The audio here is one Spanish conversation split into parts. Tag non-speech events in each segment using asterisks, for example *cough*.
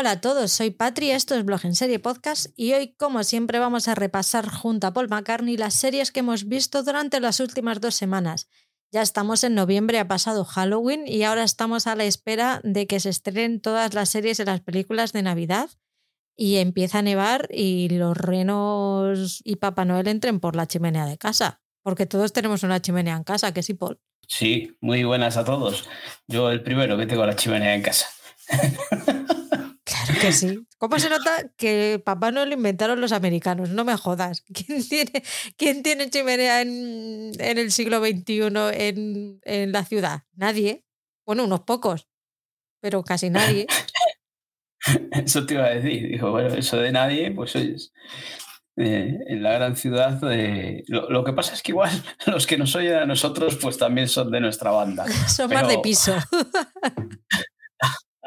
Hola a todos, soy Patri, esto es Blog en Serie Podcast y hoy, como siempre, vamos a repasar junto a Paul McCartney las series que hemos visto durante las últimas dos semanas. Ya estamos en noviembre, ha pasado Halloween y ahora estamos a la espera de que se estrenen todas las series y las películas de Navidad y empieza a nevar y los renos y Papá Noel entren por la chimenea de casa, porque todos tenemos una chimenea en casa, que sí, Paul. Sí, muy buenas a todos. Yo el primero que tengo la chimenea en casa. *laughs* Que sí. ¿Cómo se nota que Papá Noel lo inventaron los americanos? No me jodas. *laughs* ¿Quién tiene, quién tiene chimenea en, en el siglo XXI en, en la ciudad? Nadie. Bueno, unos pocos, pero casi nadie. *laughs* Eso te iba a decir. Dijo, bueno, eso de nadie, pues oyes. eh, en la gran ciudad, eh, lo, lo que pasa es que igual *laughs* los que nos oyen a nosotros, pues también son de nuestra banda. Son más de piso.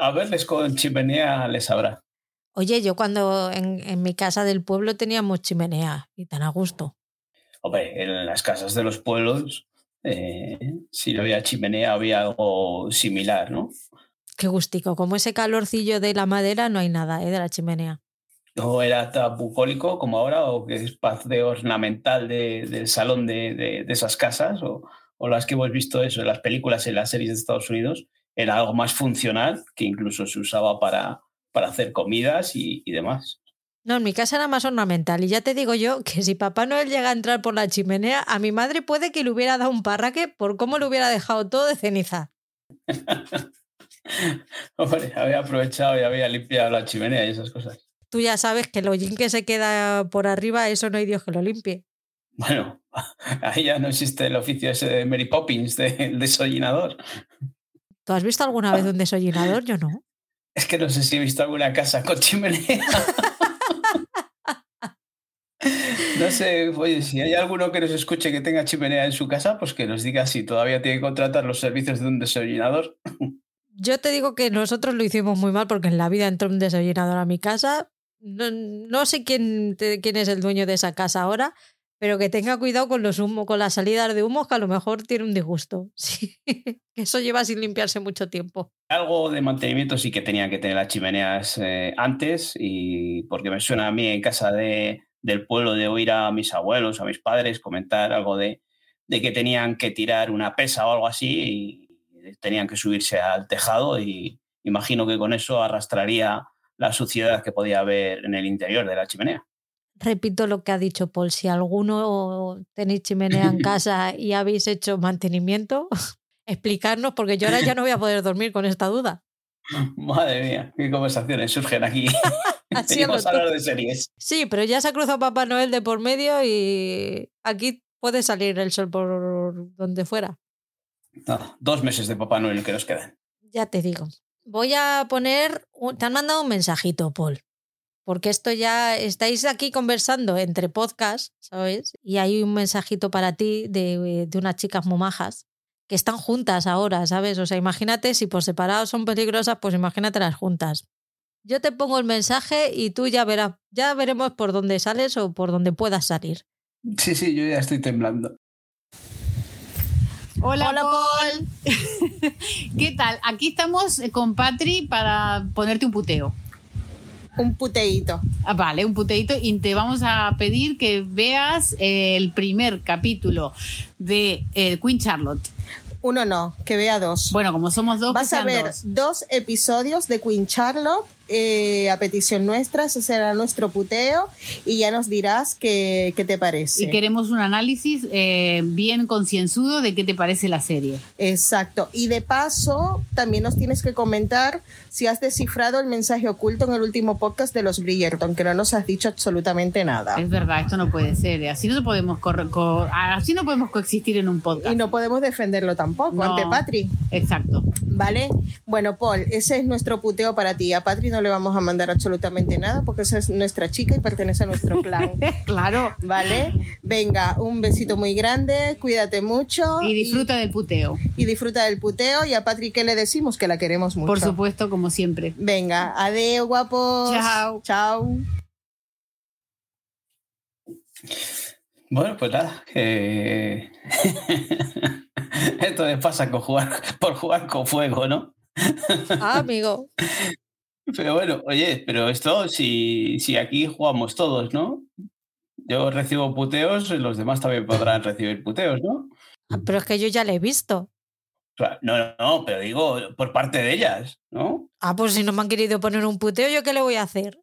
A verles con chimenea les habrá. Oye, yo cuando en, en mi casa del pueblo teníamos chimenea y tan a gusto. Hombre, en las casas de los pueblos, eh, si no había chimenea, había algo similar, ¿no? Qué gustico. Como ese calorcillo de la madera, no hay nada, ¿eh? De la chimenea. No era tan bucólico como ahora, o que es parte ornamental de- del salón de, de- de esas casas, o, o las que hemos visto eso en las películas, en las series de Estados Unidos, era algo más funcional, que incluso se usaba para, para hacer comidas y, y demás. No, en mi casa era más ornamental. Y ya te digo yo que si Papá Noel llega a entrar por la chimenea, a mi madre puede que le hubiera dado un parraque por cómo le hubiera dejado todo de ceniza. *laughs* Hombre, había aprovechado y había limpiado la chimenea y esas cosas. Tú ya sabes que el hollín que se queda por arriba, eso no hay Dios que lo limpie. Bueno, *laughs* ahí ya no existe el oficio ese de Mary Poppins, del desollinador. ¿Tú has visto alguna vez un desollinador? Yo no. Es que no sé si he visto alguna casa con chimenea. *laughs* No sé, oye, si hay alguno que nos escuche que tenga chimenea en su casa, pues que nos diga si todavía tiene que contratar los servicios de un desollinador. Yo te digo que nosotros lo hicimos muy mal porque en la vida entró un desollinador a mi casa. No, no sé quién, quién es el dueño de esa casa ahora, pero que tenga cuidado con los humos, con las salidas de humos, que a lo mejor tiene un disgusto. *laughs* Sí, eso lleva sin limpiarse mucho tiempo. Algo de mantenimiento sí que tenían que tener las chimeneas eh, antes, y porque me suena a mí en casa de, del pueblo de oír a mis abuelos, a mis padres comentar algo de, de que tenían que tirar una pesa o algo así y tenían que subirse al tejado y imagino que con eso arrastraría la suciedad que podía haber en el interior de la chimenea. Repito lo que ha dicho Paul, si alguno tenéis chimenea en *laughs* casa y habéis hecho mantenimiento, *laughs* explicarnos, porque yo ahora ya no voy a poder dormir con esta duda. *laughs* Madre mía, qué conversaciones surgen aquí. Venimos a hablar de series. Sí, pero ya se ha cruzado Papá Noel de por medio y aquí puede salir el sol por donde fuera. Nada, dos meses de Papá Noel que nos quedan. Ya te digo. Voy a poner. Te han mandado un mensajito, Paul. Porque esto ya estáis aquí conversando entre podcasts, ¿sabes? Y hay un mensajito para ti de, de unas chicas muy majas que están juntas ahora, ¿sabes? O sea, imagínate si por separado son peligrosas, pues imagínate las juntas. Yo te pongo el mensaje y tú ya verás, ya veremos por dónde sales o por dónde puedas salir. Sí, sí, yo ya estoy temblando. Hola, Hola, Paul. *laughs* ¿Qué tal? Aquí estamos eh, con Patri para ponerte un puteo. Un puteíto. Ah, vale, un puteito y te vamos a pedir que veas el primer capítulo de eh, Queen Charlotte. Uno no, que vea dos. Bueno, como somos dos, que Vas a ver dos. dos episodios de Queen Charlotte eh, a petición nuestra, ese será nuestro puteo y ya nos dirás qué, qué te parece. Y queremos un análisis eh, bien concienzudo de qué te parece la serie. Exacto. Y de paso, también nos tienes que comentar si has descifrado el mensaje oculto en el último podcast de los Bridgerton, que no nos has dicho absolutamente nada. Es verdad, esto no puede ser. Así no podemos así no podemos coexistir en un podcast. Y no podemos defenderlo tampoco No. ante Patri. Exacto. ¿Vale? Bueno, Paul, ese es nuestro puteo para ti. A Patri no le vamos a mandar absolutamente nada porque esa es nuestra chica y pertenece a nuestro clan. *laughs* claro. ¿Vale? Venga, un besito muy grande, cuídate mucho. Y disfruta del puteo. Y, disfruta del puteo. Y a Patri, ¿qué le decimos? Que la queremos mucho. Por supuesto, como siempre. Venga, adeo, guapos. Chao. Chao. Bueno, pues nada. que- *laughs* Esto me pasa con jugar, por jugar con fuego, ¿no? Ah, amigo. Pero bueno, oye, pero esto, si, si aquí jugamos todos, ¿no? Yo recibo puteos, los demás también podrán recibir puteos, ¿no? Ah, Pero es que yo ya la he visto. No, no, no, pero digo por parte de ellas, ¿no? Ah, pues si no me han querido poner un puteo, ¿yo qué le voy a hacer?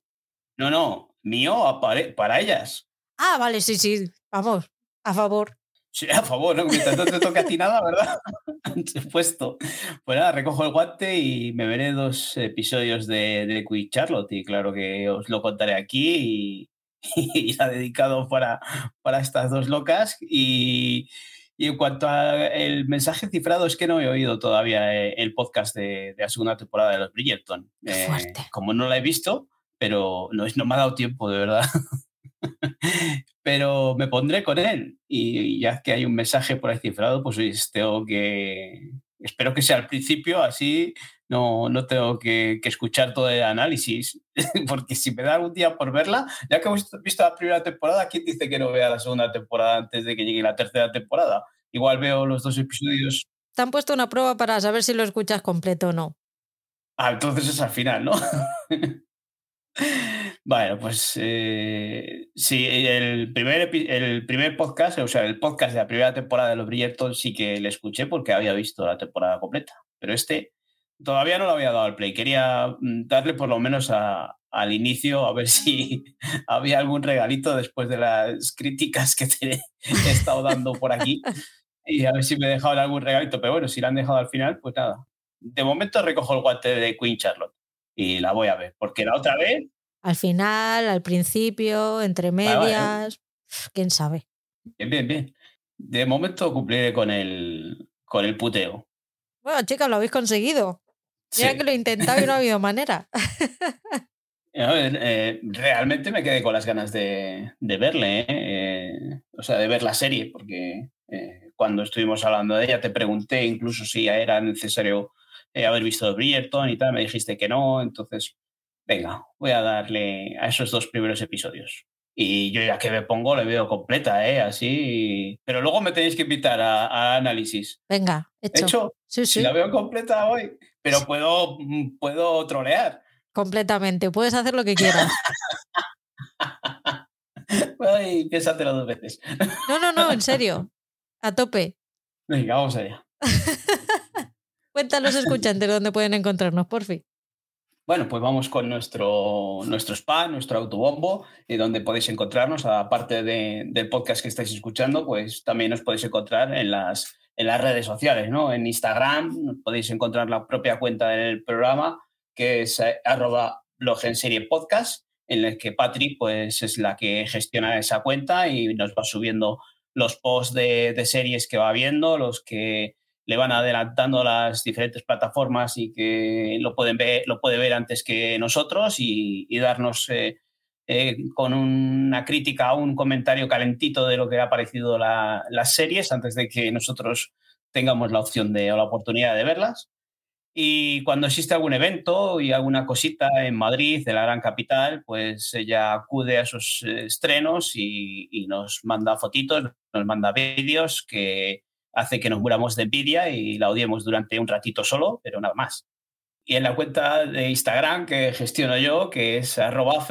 No, no, mío para ellas. Ah, vale, sí, sí. Vamos, a favor. Sí, a favor, ¿no? Mientras no te toque a ti nada, ¿verdad? *laughs* Puesto. Pues nada, recojo el guante y me veré dos episodios de, de Quick Charlotte y claro que os lo contaré aquí y, *laughs* y dedicado para, para estas dos locas y, y en cuanto al mensaje cifrado es que no he oído todavía eh, el podcast de, de la segunda temporada de los Bridgerton. Eh, como no la he visto, pero no, no me ha dado tiempo, de verdad. *laughs* *laughs* pero me pondré con él y ya que hay un mensaje por ahí cifrado, pues tengo que... Espero que sea al principio, así no, no tengo que, que escuchar todo el análisis, *laughs* porque si me da algún día por verla, ya que hemos visto la primera temporada, ¿quién dice que no vea la segunda temporada antes de que llegue la tercera temporada? Igual veo los dos episodios. Te han puesto una prueba para saber si lo escuchas completo o no. Ah, entonces es al final, ¿no? *laughs* Bueno, pues eh, sí, el primer, el primer podcast, o sea, el podcast de la primera temporada de los Bridgerton sí que le escuché porque había visto la temporada completa. Pero este todavía no lo había dado al play. Quería mm, darle por lo menos a- al inicio a ver si *laughs* había algún regalito después de las críticas que te he estado dando por aquí. Y a ver si me dejaban algún regalito. Pero bueno, si la han dejado al final, pues nada. De momento recojo el guante de Queen Charlotte y la voy a ver. Porque la otra vez Al final, al principio, entre Vale, vale. medias. Quién sabe. Bien, bien, bien. De momento cumpliré con el, con el puteo. Bueno, chicas, lo habéis conseguido. Sí. que lo he intentado y no ha habido manera. *laughs* A ver, eh, realmente me quedé con las ganas de, de verle, ¿eh? Eh, o sea, de ver la serie, porque eh, cuando estuvimos hablando de ella te pregunté incluso si era necesario haber visto Bridgerton y tal, me dijiste que no, entonces, venga, voy a darle a esos dos primeros episodios. Y yo ya que me pongo, le veo completa, ¿eh? Así. Pero luego me tenéis que invitar a, a análisis. Venga, hecho. Hecho, Sí, Si sí, la veo completa hoy, pero puedo, mm, puedo trolear. completamente. Puedes hacer lo que quieras. *laughs* Ay, piénsatelo dos veces. No, no, no, en serio. A tope. Venga, vamos allá. *laughs* Los escuchantes dónde pueden encontrarnos, por fin. Bueno, pues vamos con nuestro, nuestro spam, nuestro autobombo, y donde podéis encontrarnos, aparte de- del podcast que estáis escuchando, pues también os podéis encontrar en las, en las redes sociales, ¿no? En Instagram podéis encontrar la propia cuenta del programa, que es eh, arroba blog en serie podcast, en el que Patri pues, es la que gestiona esa cuenta y nos va subiendo los posts de, de series que va viendo, los que le van adelantando las diferentes plataformas y que lo pueden ver, lo puede ver antes que nosotros y, darnos eh, eh, con una crítica o un comentario calentito de lo que ha parecido la- las series antes de que nosotros tengamos la opción de o la oportunidad de verlas. Y cuando existe algún evento y alguna cosita en Madrid, de la gran capital, pues ella acude a esos eh, estrenos y, y nos manda fotitos, nos manda vídeos que hace que nos muramos de envidia y la odiemos durante un ratito solo, pero nada más. Y en la cuenta de Instagram que gestiono yo, que es arroba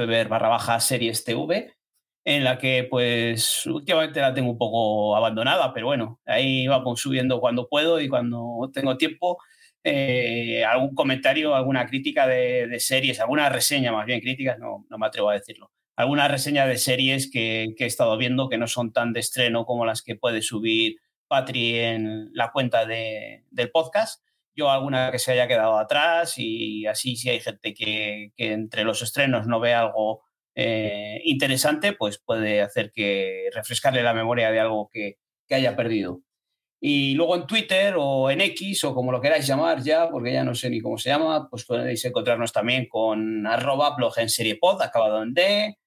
en la que pues últimamente la tengo un poco abandonada, pero bueno, ahí vamos subiendo cuando puedo y cuando tengo tiempo eh, algún comentario, alguna crítica de, de series, alguna reseña, más bien críticas, no, no me atrevo a decirlo. Alguna reseña de series que, que he estado viendo que no son tan de estreno como las que puede subir Patri en la cuenta de- del podcast. Yo alguna que se haya quedado atrás y así si hay gente que, entre los estrenos no ve algo eh, interesante, pues puede hacer que refrescarle la memoria de algo que, que haya perdido. Y luego en Twitter o en X o como lo queráis llamar ya, porque ya no sé ni cómo se llama, pues podéis encontrarnos también con arroba blog en serie pod, acabado en D,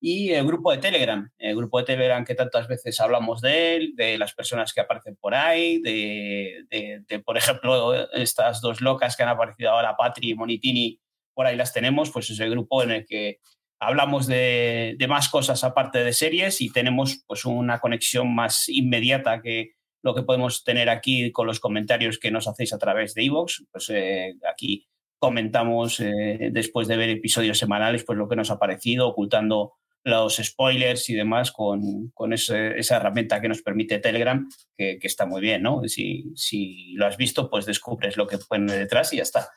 y el grupo de Telegram, el grupo de Telegram que tantas veces hablamos de él, de las personas que aparecen por ahí, de, de- de, por ejemplo, estas dos locas que han aparecido ahora, Patri y Monitini, por ahí las tenemos, pues es el grupo en el que hablamos de, de más cosas aparte de series y tenemos pues una conexión más inmediata que lo que podemos tener aquí con los comentarios que nos hacéis a través de iVoox. Pues eh, aquí comentamos eh, después de ver episodios semanales, pues lo que nos ha parecido, ocultando los spoilers y demás con, con esa herramienta que nos permite Telegram, que, está muy bien, ¿no? Si, si, lo has visto, pues descubres lo que pone detrás y ya está.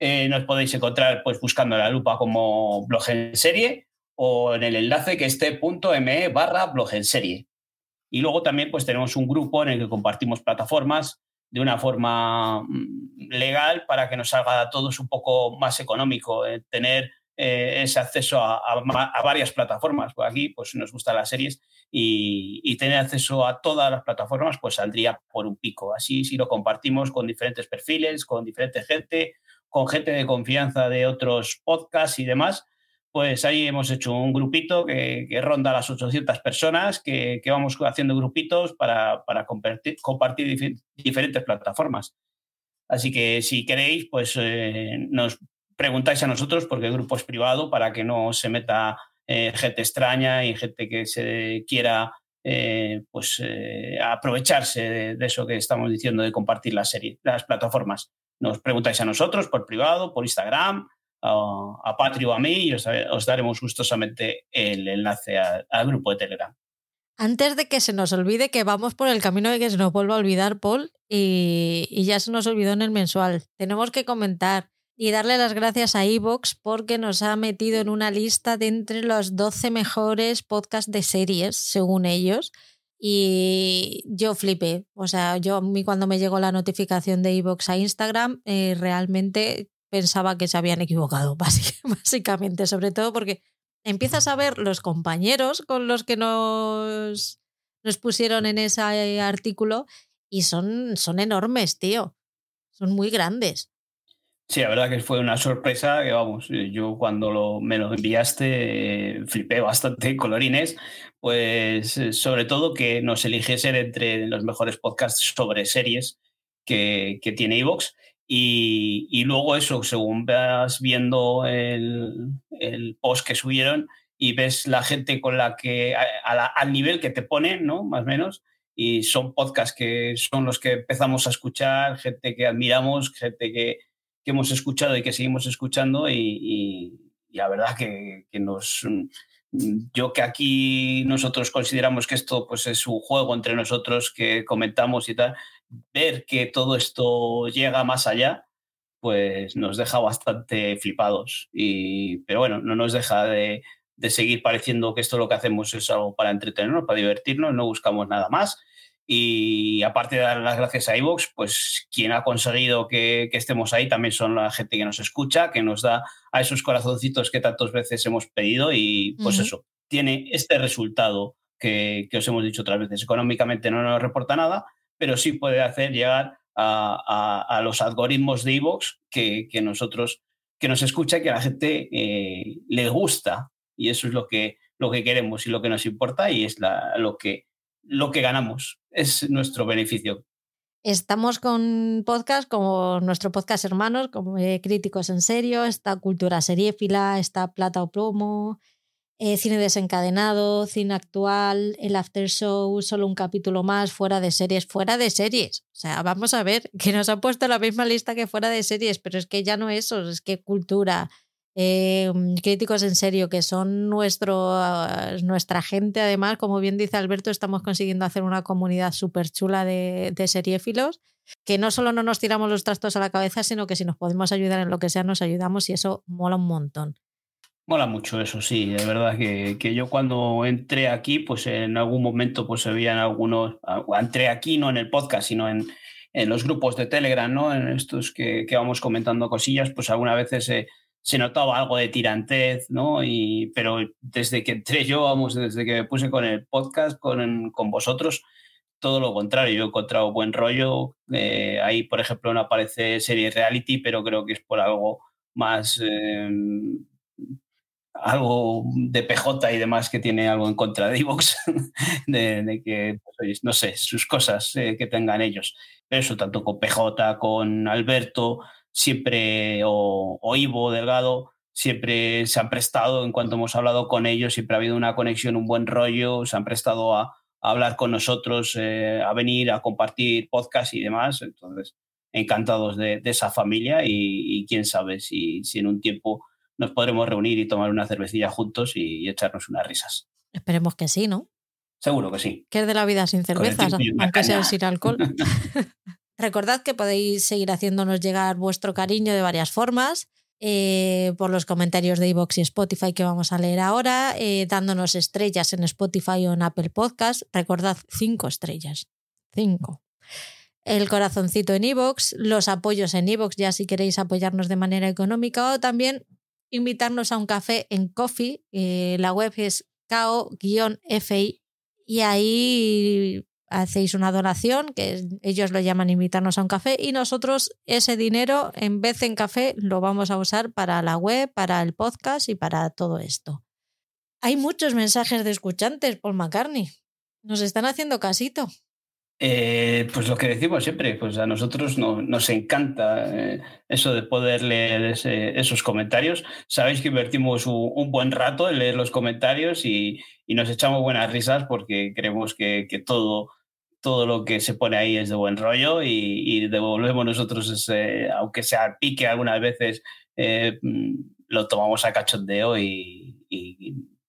Eh, nos podéis encontrar pues buscando la lupa como blog en serie o en el enlace que esté .me barra blog en serie. Y luego también pues tenemos un grupo en el que compartimos plataformas de una forma mm, legal para que nos salga a todos un poco más económico, eh, tener eh, ese acceso a, varias plataformas. Aquí pues nos gustan las series y, tener acceso a todas las plataformas pues saldría por un pico. Así si lo compartimos con diferentes perfiles, con diferente gente, con gente de confianza de otros podcasts y demás, pues ahí hemos hecho un grupito que, ronda las 800 personas, que, vamos haciendo grupitos para, compartir, diferentes plataformas. Así que si queréis, pues eh, nos preguntáis a nosotros, porque el grupo es privado, para que no se meta eh, gente extraña y gente que se quiera eh, pues, aprovecharse de, eso que estamos diciendo de compartir la serie, las plataformas. Nos preguntáis a nosotros por privado, por Instagram, a, Patri o a mí y os, daremos gustosamente el enlace al grupo de Telegram. Antes de que se nos olvide que vamos por el camino de que se nos vuelva a olvidar, Paul, y, ya se nos olvidó en el mensual, tenemos que comentar y darle las gracias a Evox porque nos ha metido en una lista de entre los 12 mejores podcasts de series, según ellos. Y yo flipé. O sea, yo a mí cuando me llegó la notificación de Evox a Instagram, eh, realmente pensaba que se habían equivocado, *laughs* básicamente, sobre todo porque empiezas a ver los compañeros con los que nos, nos pusieron en ese artículo y son, son enormes, tío. Son muy grandes. Sí, la verdad que fue una sorpresa que, vamos, yo cuando me lo enviaste eh, flipé bastante *laughs* colorines, pues eh, sobre todo que nos eligiesen entre los mejores podcasts sobre series que, que tiene Evox. Y, luego eso, según vas viendo el, post que subieron y ves la gente con la que, al nivel que te ponen, ¿no? Más o menos, y son podcasts que son los que empezamos a escuchar, gente que admiramos, gente que, hemos escuchado y que seguimos escuchando y, la verdad que, que, nos... Yo que aquí nosotros consideramos que esto pues es un juego entre nosotros que comentamos y tal, ver que todo esto llega más allá, pues nos deja bastante flipados. Y, pero bueno, no nos deja de, seguir pareciendo que esto lo que hacemos es algo para entretenernos, para divertirnos, no buscamos nada más. Y aparte de dar las gracias a iVoox, pues quien ha conseguido que, estemos ahí también son la gente que nos escucha, que nos da a esos corazoncitos que tantas veces hemos pedido y pues eso, tiene este resultado que, que, os hemos dicho otras veces. Económicamente no nos reporta nada, pero sí puede hacer llegar a, los algoritmos de Evox que, nosotros, que nos escucha y que a la gente eh, le gusta. Y eso es lo que, lo que queremos y lo que nos importa y es lo, que, lo que ganamos. Es nuestro beneficio. Estamos con podcast como nuestro podcast hermanos, como eh, Críticos en Serio, está Cultura Seriéfila, está Plata o Plomo, eh, cine desencadenado, cine actual, el after show, solo un capítulo más, fuera de series, fuera de series. O sea, vamos a ver, que nos ha puesto la misma lista que fuera de series, pero es que ya no eso, es que cultura, eh, críticos en serio, que son nuestro, nuestra gente, además, como bien dice Alberto, estamos consiguiendo hacer una comunidad súper chula de, de seriéfilos, que no solo no nos tiramos los trastos a la cabeza, sino que si nos podemos ayudar en lo que sea, nos ayudamos y eso mola un montón. Mola mucho eso, sí, de verdad que, que, yo cuando entré aquí, pues en algún momento pues se veían algunos, entré aquí no en el podcast, sino en, en los grupos de Telegram, ¿no? En estos que, que vamos comentando cosillas, pues algunas veces se, se, notaba algo de tirantez, ¿no? Y, pero desde que entré yo, vamos, desde que me puse con el podcast, con, con vosotros, todo lo contrario, yo he encontrado buen rollo. Eh, ahí, por ejemplo, no aparece serie reality, pero creo que es por algo más... Eh, algo de PJ y demás que tiene algo en contra de Evox, *laughs* de, que, pues, no sé, sus cosas eh, que tengan ellos. Pero eso, tanto con PJ, con Alberto, siempre, o, o, Ivo Delgado, siempre se han prestado, en cuanto hemos hablado con ellos, siempre ha habido una conexión, un buen rollo, se han prestado a, hablar con nosotros, eh, a venir, a compartir podcast y demás. Entonces, encantados de, esa familia y, quién sabe si, si en un tiempo nos podremos reunir y tomar una cervecilla juntos y, echarnos unas risas. Esperemos que sí, ¿no? Seguro que sí. Que es de la vida sin cervezas, aunque sea sin alcohol. *laughs* *laughs* Recordad que podéis seguir haciéndonos llegar vuestro cariño de varias formas. Eh, por los comentarios de iVoox y Spotify que vamos a leer ahora, eh, dándonos estrellas en Spotify o en Apple Podcast. Recordad, cinco estrellas. Cinco. El corazoncito en iVoox, los apoyos en iVoox, ya si queréis apoyarnos de manera económica o también invitarnos a un café en Coffee. Eh, la web es cao-fi y ahí hacéis una donación, que ellos lo llaman invitarnos a un café, y nosotros ese dinero, en vez en café, lo vamos a usar para la web, para el podcast y para todo esto. Hay muchos mensajes de escuchantes, Paul McCartney. Nos están haciendo casito. Eh, pues lo que decimos siempre, pues a nosotros nos encanta eh, eso de poder leer esos comentarios. Sabéis que invertimos un, buen rato en leer los comentarios y, nos echamos buenas risas porque creemos que, todo, todo lo que se pone ahí es de buen rollo y, devolvemos nosotros, ese, aunque sea pique algunas veces, eh, lo tomamos a cachondeo y,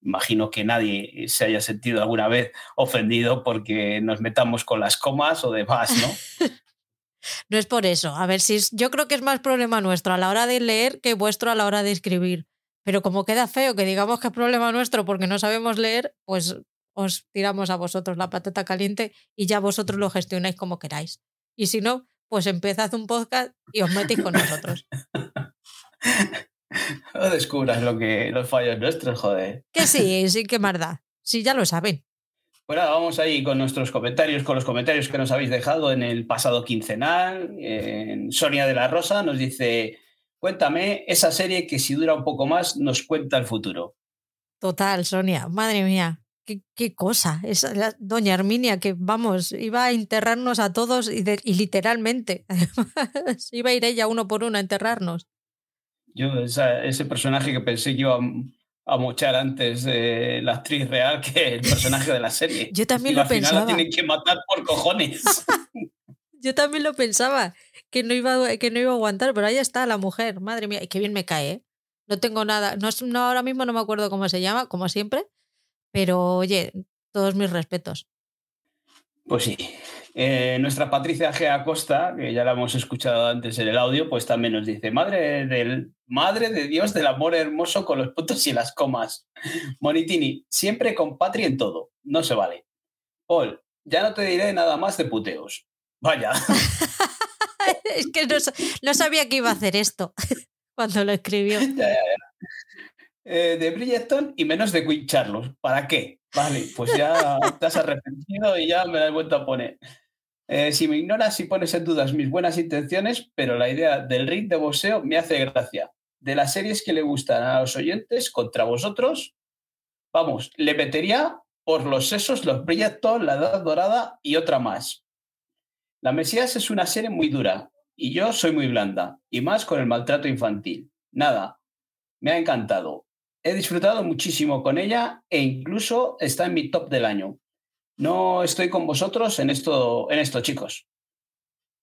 imagino que nadie se haya sentido alguna vez ofendido porque nos metamos con las comas o demás, ¿no? *laughs* no es por eso. A ver, si yo creo que es más problema nuestro a la hora de leer que vuestro a la hora de escribir. Pero como queda feo que digamos que es problema nuestro porque no sabemos leer, pues os tiramos a vosotros la patata caliente y ya vosotros lo gestionáis como queráis. Y si no, pues empezad un podcast y os metéis con nosotros. *laughs* No descubras lo que, los fallos nuestros, joder. Que sí, sí, que marda. Sí, ya lo saben. Bueno, vamos ahí con nuestros comentarios, con los comentarios que nos habéis dejado en el pasado quincenal. Sonia de la Rosa nos dice, cuéntame esa serie que si dura un poco más nos cuenta el futuro. Total, Sonia, madre mía, qué, cosa. doña Arminia, que vamos, iba a enterrarnos a todos y, y literalmente. *laughs* iba a ir ella uno por uno a enterrarnos. Yo, ese personaje que pensé que iba a, mochar antes de la actriz real que el personaje de la serie. Yo también y lo al final la tienen que matar por cojones. *laughs* Yo también lo pensaba, que no, iba, que no iba a aguantar, pero ahí está la mujer. Madre mía, y qué bien me cae, ¿eh? No tengo nada, no, no, ahora mismo no me acuerdo cómo se llama, como siempre, pero oye, todos mis respetos. Pues sí, eh, nuestra Patricia G. Acosta, que ya la hemos escuchado antes en el audio, pues también nos dice, madre, del, madre de Dios del amor hermoso con los puntos y las comas. *laughs* Monitini, siempre con Patri en todo, no se vale. Paul, ya no te diré nada más de puteos. Vaya. *laughs* es que no, sabía que iba a hacer esto *laughs* cuando lo escribió. Eh, de Bridgeton y menos de Queen Charlos. ¿Para qué? Vale, pues ya *laughs* te has arrepentido y ya me la he vuelto a poner. Eh, si me ignoras y pones en dudas mis buenas intenciones, pero la idea del ring de boxeo me hace gracia. De las series que le gustan a los oyentes contra vosotros, vamos, le metería por los sesos, los Bridgerton, La Edad Dorada y otra más. La Mesías es una serie muy dura y yo soy muy blanda, y más con el maltrato infantil. Nada, me ha encantado. He disfrutado muchísimo con ella e incluso está en mi top del año. No estoy con vosotros en esto, en esto chicos.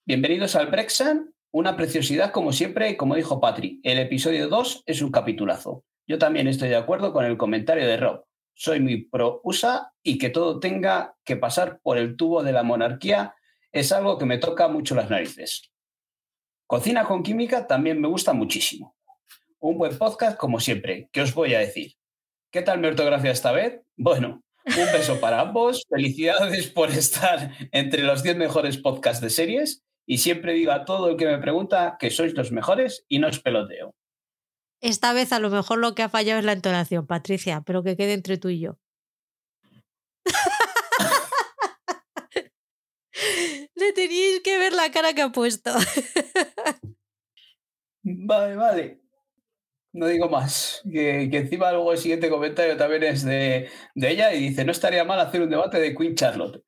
Bienvenidos al Brexit, una preciosidad como siempre y como dijo Patri, el episodio 2 es un capitulazo. Yo también estoy de acuerdo con el comentario de Rob. Soy muy pro USA y que todo tenga que pasar por el tubo de la monarquía es algo que me toca mucho las narices. Cocina con química también me gusta muchísimo. Un buen podcast como siempre, ¿qué os voy a decir? ¿Qué tal mi ortografía esta vez? Bueno, un beso para *laughs* ambos. Felicidades por estar entre los 10 mejores podcasts de series. Y siempre digo a todo el que me pregunta que sois los mejores y no os peloteo. Esta vez a lo mejor lo que ha fallado es la entonación, Patricia, pero que quede entre tú y yo. *laughs* Le teníais que ver la cara que ha puesto. vale, vale no digo más. Que, encima luego el siguiente comentario también es de, ella y dice, no estaría mal hacer un debate de Queen Charlotte.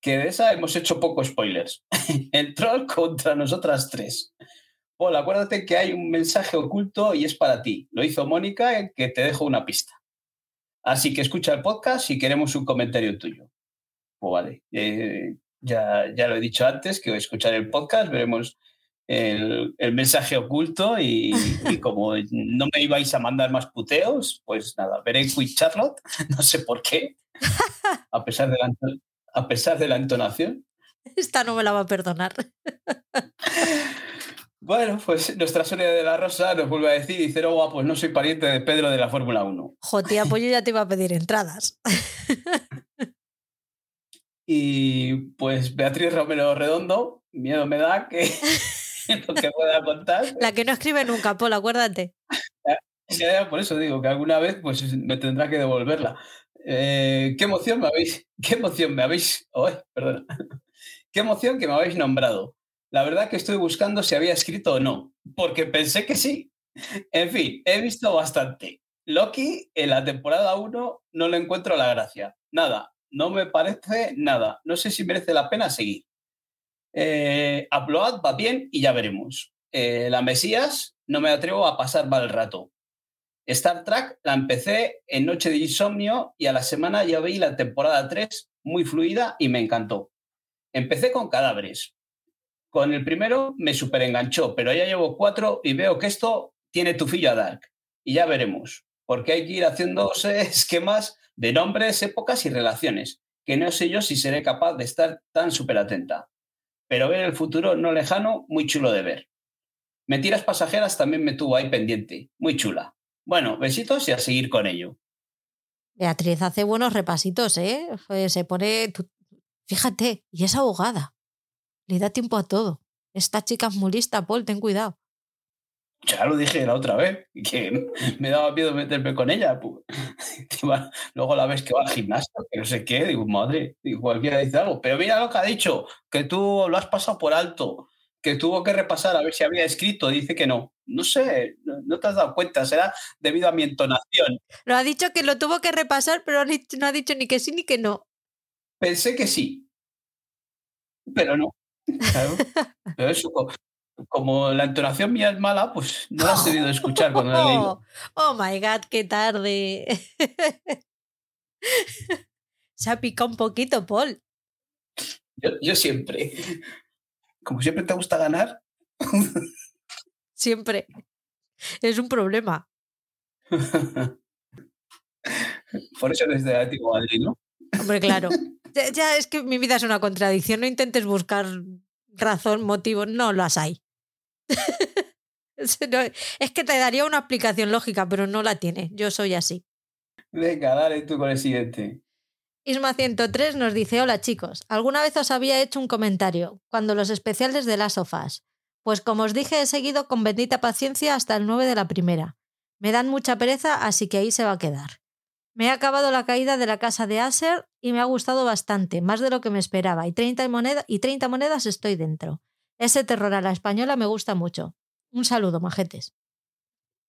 Que de esa hemos hecho pocos spoilers. *laughs* el troll contra nosotras tres. Paul, acuérdate que hay un mensaje oculto y es para ti. Lo hizo Mónica, que te dejo una pista. Así que escucha el podcast si queremos un comentario tuyo. Pues vale. Eh, ya, ya lo he dicho antes, que escuchar el podcast, veremos el, mensaje oculto y, como no me ibais a mandar más puteos, pues nada, veré Quick Charlotte, *laughs* no sé por qué, a pesar de la, a pesar de la entonación. Esta no me la va a perdonar. Bueno, pues nuestra Sonia de la Rosa nos vuelve a decir, dice, no, pues no soy pariente de Pedro de la Fórmula 1. Jotía, pues yo ya te iba a pedir entradas. y pues Beatriz Romero Redondo, miedo me da que *laughs* lo que pueda contar. *laughs* La que no escribe nunca, Paul, acuérdate. *laughs* por eso digo que alguna vez pues me tendrá que devolverla. Eh, qué emoción me habéis, qué emoción me habéis, oh, perdón, *laughs* qué emoción que me habéis nombrado. La verdad que estoy buscando si había escrito o no, porque pensé que sí. En fin, he visto bastante. Loki en la temporada 1 no le encuentro la gracia. Nada, no me parece nada. No sé si merece la pena seguir. Eh, Upload va bien y ya veremos. Eh, la Mesías no me atrevo a pasar mal rato. Star Trek la empecé en Noche de Insomnio y a la semana ya vi la temporada 3 muy fluida y me encantó. Empecé con cadáveres. Con el primero me superenganchó, pero ya llevo cuatro y veo que esto tiene tufillo a Dark. Y ya veremos, porque hay que ir haciéndose *laughs* esquemas de nombres, épocas y relaciones, que no sé yo si seré capaz de estar tan súper atenta pero ver el futuro no lejano, muy chulo de ver. Mentiras pasajeras también me tuvo ahí pendiente, muy chula. Bueno, besitos y a seguir con ello. Beatriz hace buenos repasitos, ¿eh? Se pone... Fíjate, y es abogada. Le da tiempo a todo. Esta chica es muy lista, Paul, ten cuidado. Ya lo dije la otra vez, que me daba miedo meterme con ella. Luego la vez que va al gimnasio, que no sé qué, digo, madre, cualquiera dice algo. Pero mira lo que ha dicho, que tú lo has pasado por alto, que tuvo que repasar a ver si había escrito, dice que no. No sé, no te has dado cuenta, será debido a mi entonación. Lo ha dicho que lo tuvo que repasar, pero no ha dicho ni que sí ni que no. Pensé que sí, pero no. Claro. *laughs* Pero eso, como la entonación mía es mala, pues no la has debido escuchar cuando la he leído. *laughs* Oh my god, qué tarde. *laughs* Se ha picado un poquito, Paul. Yo, siempre. Como siempre te gusta ganar. *laughs* siempre. Es un problema. Por eso desde de Atlético Madrid, ¿no? Hombre, claro. Ya, es que mi vida es una contradicción. No intentes buscar razón, motivo. No las hay. *laughs* es que te daría una explicación lógica, pero no la tiene. Yo soy así. Venga, dale tú con el siguiente. Isma103 nos dice: Hola chicos, ¿alguna vez os había hecho un comentario cuando los especiales de las sofás? Pues como os dije, he seguido con bendita paciencia hasta el 9 de la primera. Me dan mucha pereza, así que ahí se va a quedar. Me ha acabado la caída de la casa de Acer y me ha gustado bastante, más de lo que me esperaba, y 30, y 30 monedas estoy dentro. Ese terror a la española me gusta mucho. Un saludo, majetes.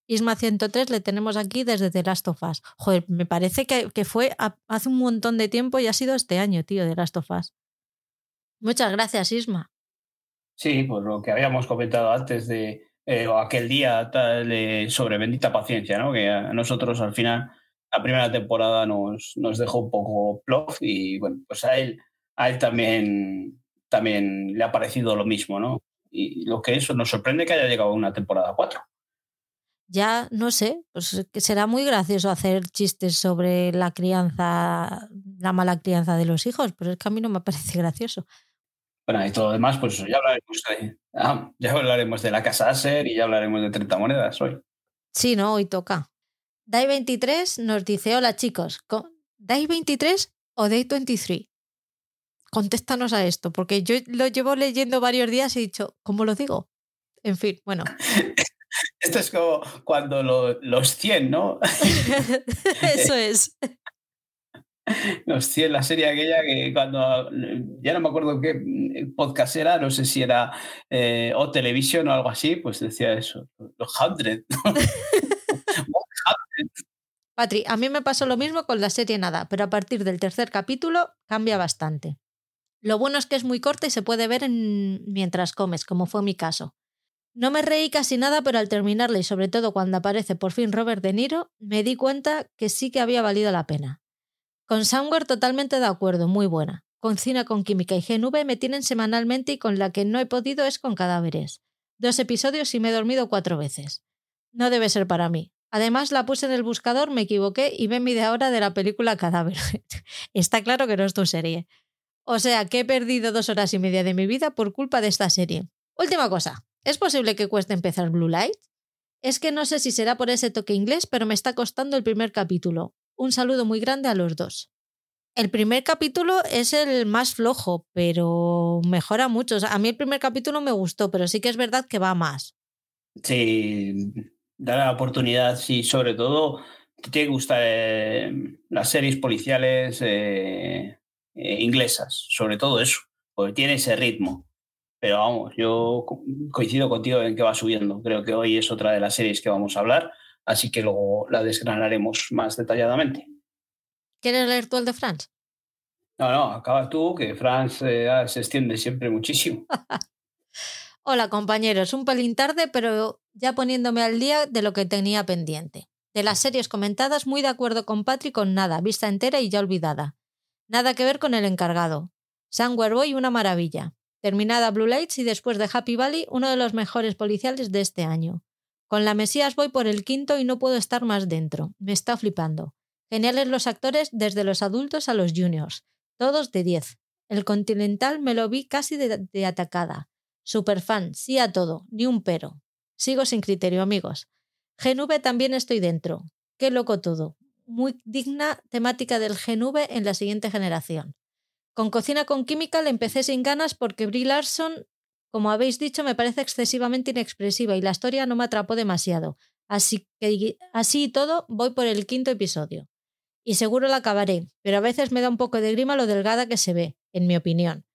Isma 103 le tenemos aquí desde The Last of Us. Joder, me parece que, que, fue hace un montón de tiempo y ha sido este año, tío, The Last of Us. Muchas gracias, Isma. Sí, por lo que habíamos comentado antes de eh, aquel día sobre bendita paciencia, ¿no? Que a nosotros al final la primera temporada nos, nos dejó un poco plof y bueno, pues a él, a él también también le ha parecido lo mismo, ¿no? Y lo que eso nos sorprende que haya llegado a una temporada 4. Ya no sé, pues será muy gracioso hacer chistes sobre la crianza, la mala crianza de los hijos, pero es que a mí no me parece *laughs* gracioso. Bueno, y todo lo demás, pues ya hablaremos de, ah, ya hablaremos de la casa Acer y ya hablaremos de 30 monedas hoy. Sí, no, hoy toca. Dai23 nos dice, hola chicos, ¿Dai23 o Day23? Contéstanos a esto, porque yo lo llevo leyendo varios días y he dicho, ¿cómo lo digo? En fin, bueno. *laughs* Esto es como cuando los 100, ¿no? *laughs* Eso es. *laughs* Los 100, la serie aquella que cuando, ya no me acuerdo qué podcast era, no sé si era eh, o televisión o algo así, pues decía eso, los 100. Patri, a mí me pasó lo mismo con la serie Nada, pero a partir del tercer capítulo cambia bastante. Lo bueno es que es muy corta y se puede ver mientras comes, como fue mi caso. No me reí casi nada, pero al terminarla y sobre todo cuando aparece por fin Robert De Niro, me di cuenta que sí que había valido la pena. Con Somewhere totalmente de acuerdo, muy buena. Con Cina con Química y GNV me tienen semanalmente y con la que no he podido es con Cadáveres. Dos episodios y me he dormido cuatro veces. No debe ser para mí. Además, la puse en el buscador, me equivoqué y ven media hora de la película Cadáver. *laughs* Está claro que no es tu serie. O sea, que he perdido dos horas y media de mi vida por culpa de esta serie. Última cosa. ¿Es posible que cueste empezar Blue Light? Es que no sé si será por ese toque inglés, pero me está costando el primer capítulo. Un saludo muy grande a los dos. El primer capítulo es el más flojo, pero mejora mucho. a mí el primer capítulo me gustó, pero sí que es verdad que va más. Sí, da la oportunidad, sí, sobre todo te tiene eh, las series policiales eh, eh, inglesas, sobre todo eso, porque tiene ese ritmo. Pero vamos, yo coincido contigo en que va subiendo. Creo que hoy es otra de las series que vamos a hablar, así que luego la desgranaremos más detalladamente. ¿Quieres leer tú el de France? No, no, acabas tú, que France ah, se extiende siempre muchísimo. *laughs* Hola compañeros, un pelín tarde, pero ya poniéndome al día de lo que tenía pendiente. De las series comentadas, muy de acuerdo con Patrick con nada, vista entera y ya olvidada. Nada que ver con el encargado. Somewhere Boy, una maravilla. Terminada Blue Lights y después de Happy Valley, uno de los mejores policiales de este año. Con la Mesías voy por el quinto y no puedo estar más dentro. Me está flipando. Geniales los actores desde los adultos a los juniors. Todos de 10. El Continental me lo vi casi de, de atacada. Superfan, sí a todo, ni un pero. Sigo sin criterio, amigos. GNV también estoy dentro. Qué loco todo. Muy digna temática del GNV en la siguiente generación. Con Cocina con Química le empecé sin ganas porque Brie Larson, como habéis dicho, me parece excesivamente inexpresiva y la historia no me atrapó demasiado. Así que así y todo voy por el quinto episodio. Y seguro la acabaré, pero a veces me da un poco de grima lo delgada que se ve, en mi opinión.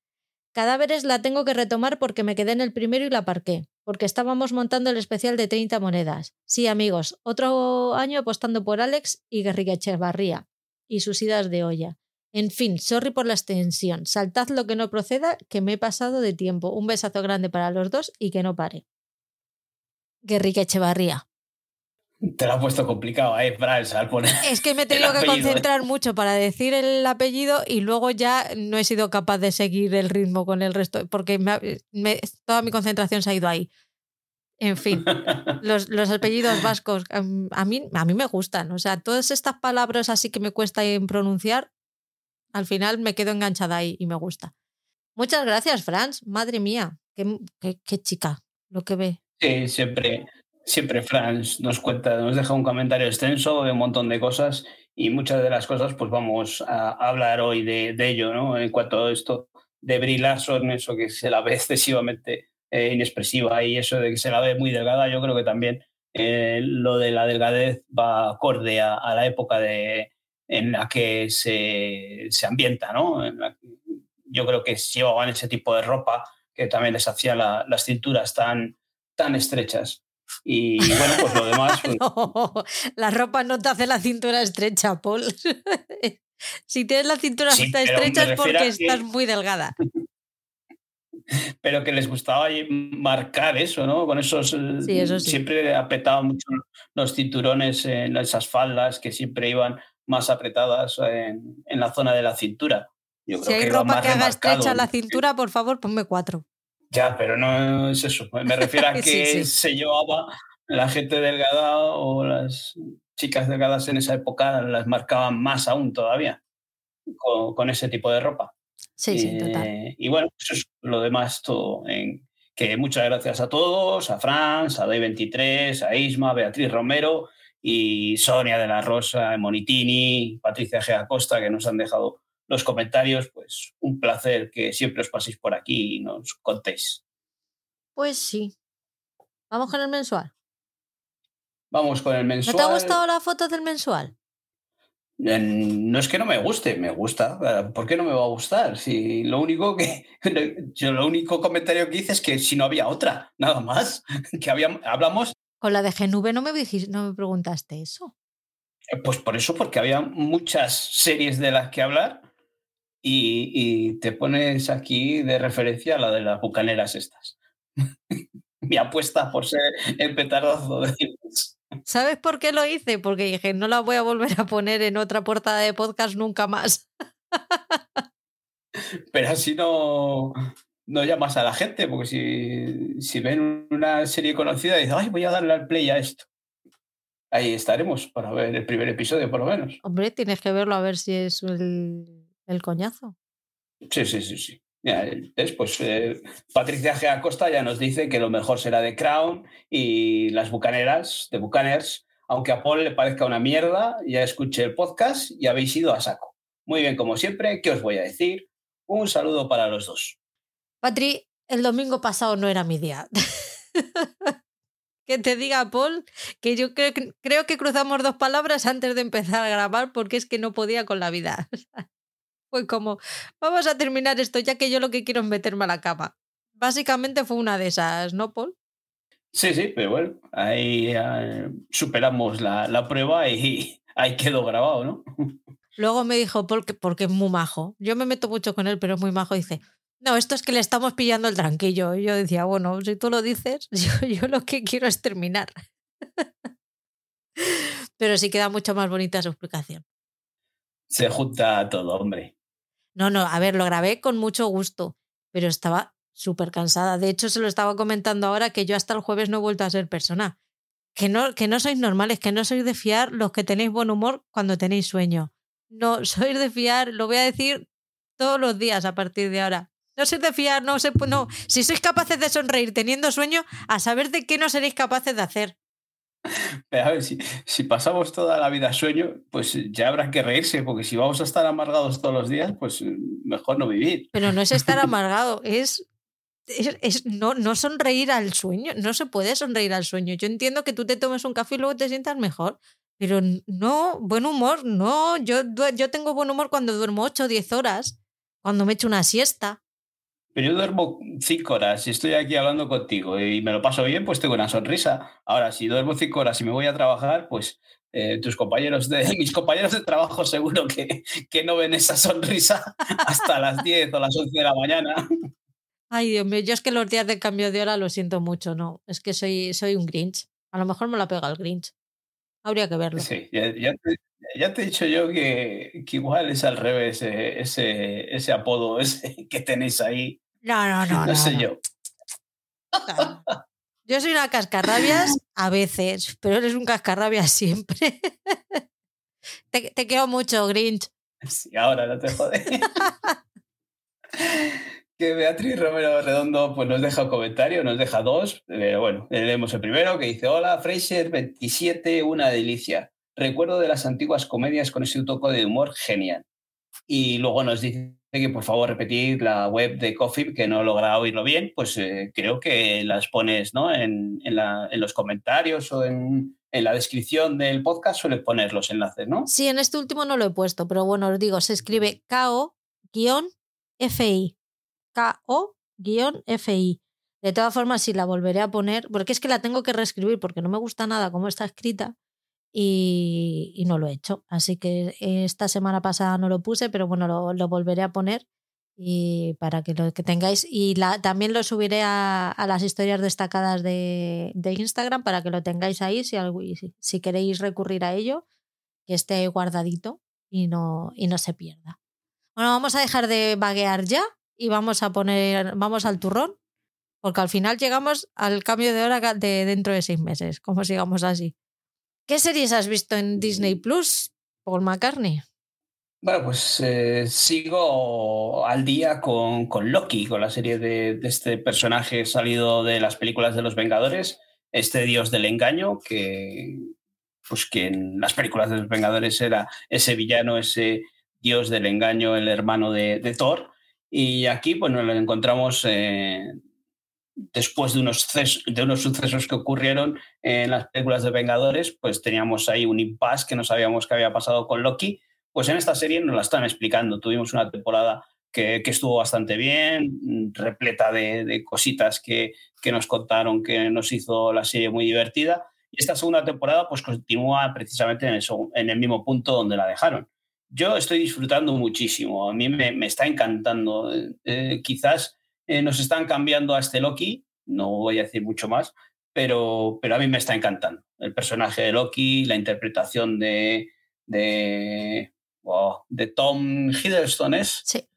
Cadáveres la tengo que retomar porque me quedé en el primero y la parqué, porque estábamos montando el especial de 30 monedas. Sí, amigos, otro año apostando por Alex y Guerrilla Echevarría y sus idas de olla. En fin, sorry por la extensión. Saltad lo que no proceda, que me he pasado de tiempo. Un besazo grande para los dos y que no pare. Guerrilla Echevarría. Te lo ha puesto complicado, ¿eh? Frans, al poner. Es que me he tenido que ¿eh? concentrar mucho para decir el apellido y luego ya no he sido capaz de seguir el ritmo con el resto, porque toda mi concentración se ha ido ahí. En fin, *laughs* los, los apellidos vascos a mí, a mí me gustan. O sea, todas estas palabras así que me cuesta pronunciar, al final me quedo enganchada ahí y me gusta. Muchas gracias, Franz. Madre mía, qué, qué, qué chica lo que ve. Sí, siempre, Siempre Franz nos cuenta, nos deja un comentario extenso de un montón de cosas y muchas de las cosas pues vamos a hablar hoy de, ello, ¿no? En cuanto a esto de Brie eso que se la ve *laughs* excesivamente eh, inexpresiva y eso de que se la ve muy delgada, yo creo que también eh, lo de la delgadez va acorde a, la época de, en la que se, se ambienta, ¿no? yo creo que llevaban ese tipo de ropa que también les hacía las cinturas tan, tan estrechas. Y bueno, pues lo demás. Pues *laughs* la ropa no te hace la cintura estrecha, Paul. *laughs* si tienes la cintura estrecha es porque estás muy delgada. Pero que les gustaba marcar eso, ¿no? Con esos. Sí, eso Siempre apretaban mucho los cinturones en esas faldas que siempre iban más apretadas en, en la zona de la cintura. si hay ropa que haga estrecha la cintura, por favor, ponme cuatro. Ya, pero no es eso. Me refiero a *laughs* que se llevaba la gente delgada o las chicas delgadas en esa época las marcaban más aún todavía con, ese tipo de ropa. Sí, sí, total. Eh, y bueno, eso es lo demás todo. En, que muchas gracias a todos, a Franz, a Day23, a Isma, a Beatriz Romero y Sonia de la Rosa, Monitini, Patricia G. Acosta, que nos han dejado los comentarios, pues un placer que siempre os paséis por aquí y nos contéis. Pues sí. ¿Vamos con el mensual? Vamos con el mensual. ¿No te ha gustado la foto del mensual? No es que no me guste, me gusta. ¿Por qué no me va a gustar? Si lo único que *laughs* yo lo único comentario que hice es que si no había otra, nada más. *laughs* Que había, hablamos. Con la de GNV no me no me preguntaste eso. Pues por eso, porque había muchas series de las que hablar y, te pones aquí de referencia a la de las bucaneras estas. *laughs* Mi apuesta por ser el petardazo de ¿Sabes por qué lo hice? Porque dije, no la voy a volver a poner en otra portada de podcast nunca más. *laughs* Pero así no, no llamas a la gente, porque si, si ven una serie conocida, dicen, ay, voy a darle al play a esto. Ahí estaremos para ver el primer episodio, por lo menos. Hombre, tienes que verlo a ver si es el, el coñazo. Sí, sí, sí, sí. Ya, pues eh, Patricia G. Acosta ya nos dice que lo mejor será de Crown y las bucaneras, de Bucaners, aunque a Paul le parezca una mierda, ya escuché el podcast y habéis ido a saco. Muy bien, como siempre, ¿qué os voy a decir? Un saludo para los dos. Patri, el domingo pasado no era mi día. *laughs* que te diga, Paul, que yo creo que cruzamos dos palabras antes de empezar a grabar porque es que no podía con la vida. *laughs* fue como, vamos a terminar esto ya que yo lo que quiero es meterme a la cama. Básicamente fue una de esas, ¿no, Paul? Sí, sí, pero bueno, ahí eh, superamos la, la, prueba y *laughs* ahí quedó grabado, ¿no? *laughs* Luego me dijo Paul que porque es muy majo. Yo me meto mucho con él, pero es muy majo. Dice, no, esto es que le estamos pillando el tranquillo. Y yo decía, bueno, si tú lo dices, *laughs* yo, yo lo que quiero es terminar. pero sí queda mucho más bonita su explicación. Se junta todo, hombre. No, no, a ver, lo grabé con mucho gusto, pero estaba súper cansada. De hecho, se lo estaba comentando ahora que yo hasta el jueves no he vuelto a ser persona. Que no, que no sois normales, que no sois de fiar los que tenéis buen humor cuando tenéis sueño. No *laughs* sois de fiar, lo voy a decir todos los días a partir de ahora. No sois de fiar, no sé, no. Si sois capaces de sonreír teniendo sueño, a saber de qué no seréis capaces de hacer. Pero a ver, si, si, pasamos toda la vida sueño, pues ya habrá que reírse, porque si vamos a estar amargados todos los días, pues mejor no vivir. Pero no es estar *laughs* amargado, es, es, es, no, no sonreír al sueño. No se puede sonreír al sueño. Yo entiendo que tú te tomes un café y luego te sientas mejor, pero no, buen humor, no. Yo, yo tengo buen humor cuando duermo 8 o 10 horas, cuando me echo una siesta. Pero yo duermo cinco horas y estoy aquí hablando contigo y me lo paso bien, pues tengo una sonrisa. Ahora, si duermo cinco horas y me voy a trabajar, pues eh, tus compañeros de *laughs* mis compañeros de trabajo seguro que, que no ven esa sonrisa *laughs* hasta las 10 o las 11 de la mañana. Ay, Dios mío, yo es que los días de cambio de hora lo siento mucho, ¿no? Es que soy, soy un Grinch. A lo mejor me la pega el Grinch. Habría que verlo. Sí, ya, ya, te, ya te, he dicho yo que, que, igual es al revés ese, ese, ese apodo *laughs* ese que tenéis ahí. No, no, no. No, no sé no. yo. *laughs* Yo soy una cascarrabias a veces, pero eres un cascarrabias siempre. *laughs* te, te quiero mucho, Grinch. Sí, ahora no te jodes. Beatriz Romero Redondo pues nos deja un comentario, nos deja dos, pero bueno, leemos el primero que dice, hola Fraser 27, una delicia. Recuerdo de las antiguas comedias con ese toque de humor genial. Y luego nos dice que por favor repetir la web de Coffee, que no he logrado oírlo bien, pues eh, creo que las pones ¿no? en, en los comentarios o en, en, la descripción del podcast, sueles poner los enlaces, ¿no? Sí, en este último no lo he puesto, pero bueno, os digo, se escribe KO-FI. KO-FI. De todas formas, sí la volveré a poner, porque es que la tengo que reescribir, porque no me gusta nada cómo está escrita y, y, no lo he hecho. Así que esta semana pasada no lo puse, pero bueno, lo, lo volveré a poner y para que lo que tengáis. Y la, también lo subiré a, a, las historias destacadas de, de, Instagram para que lo tengáis ahí si, si, si, queréis recurrir a ello, que esté guardadito y no, y no se pierda. Bueno, vamos a dejar de vaguear ya y vamos a poner, vamos al turrón, porque al final llegamos al cambio de hora de dentro de seis meses, como sigamos así. ¿Qué series has visto en Disney Plus, Paul McCartney? Bueno, pues eh, sigo al día con, con, Loki, con la serie de, de, este personaje salido de las películas de los Vengadores, este dios del engaño, que, pues que en las películas de los Vengadores era ese villano, ese dios del engaño, el hermano de, de Thor. Y aquí, pues nos encontramos eh, después de unos, de unos sucesos que ocurrieron en las películas de Vengadores, pues teníamos ahí un impasse que no sabíamos qué había pasado con Loki. Pues en esta serie nos la están explicando. Tuvimos una temporada que, que estuvo bastante bien, repleta de, de cositas que, que, nos contaron, que nos hizo la serie muy divertida. Y esta segunda temporada pues continúa precisamente en, eso, en el mismo punto donde la dejaron. Yo estoy disfrutando muchísimo, a mí me, me está encantando. Eh, quizás eh, nos están cambiando a este Loki, no voy a decir mucho más, pero, pero a mí me está encantando. El personaje de Loki, la interpretación de, de, oh, de Tom Hiddleston es, sí.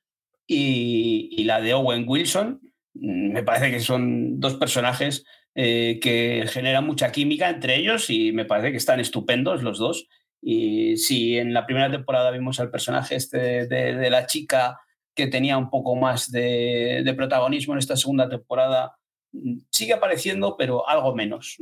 y, y, la de Owen Wilson, mm, me parece que son dos personajes eh, que generan mucha química entre ellos y me parece que están estupendos los dos. Y si en la primera temporada vimos al personaje este de, la chica que tenía un poco más de, de, protagonismo en esta segunda temporada, mm, sigue apareciendo, pero algo menos.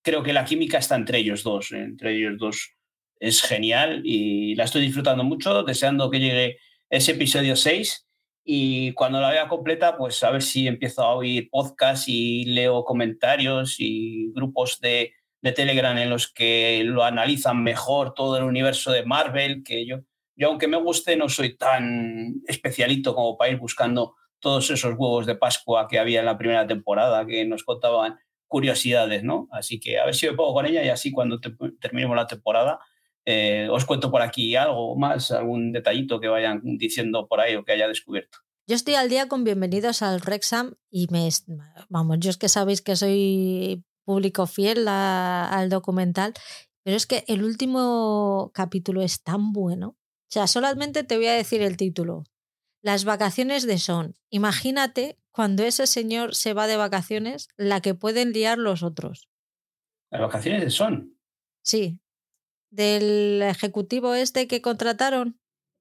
Creo que la química está entre ellos dos, entre ellos dos es genial y la estoy disfrutando mucho, deseando que llegue ese episodio 6 y cuando la vea completa, pues a ver si empiezo a oír podcasts y leo comentarios y grupos de, de Telegram en los que lo analizan mejor todo el universo de Marvel, que yo, yo aunque me guste no soy tan especialito como para ir buscando todos esos huevos de Pascua que había en la primera temporada, que nos contaban curiosidades, ¿no? Así que a ver si me pongo con ella y así cuando terminemos la temporada eh, os cuento por aquí algo más, algún detallito que vayan diciendo por ahí o que haya descubierto. Yo estoy al día con bienvenidos al Rexam y me, vamos, yo es que sabéis que soy público fiel al documental, pero es que el último capítulo es tan bueno. O sea, solamente te voy a decir el título. Las vacaciones de Son. Imagínate cuando ese señor se va de vacaciones, la que pueden liar los otros. Las vacaciones de Son. Sí, del ejecutivo este que contrataron,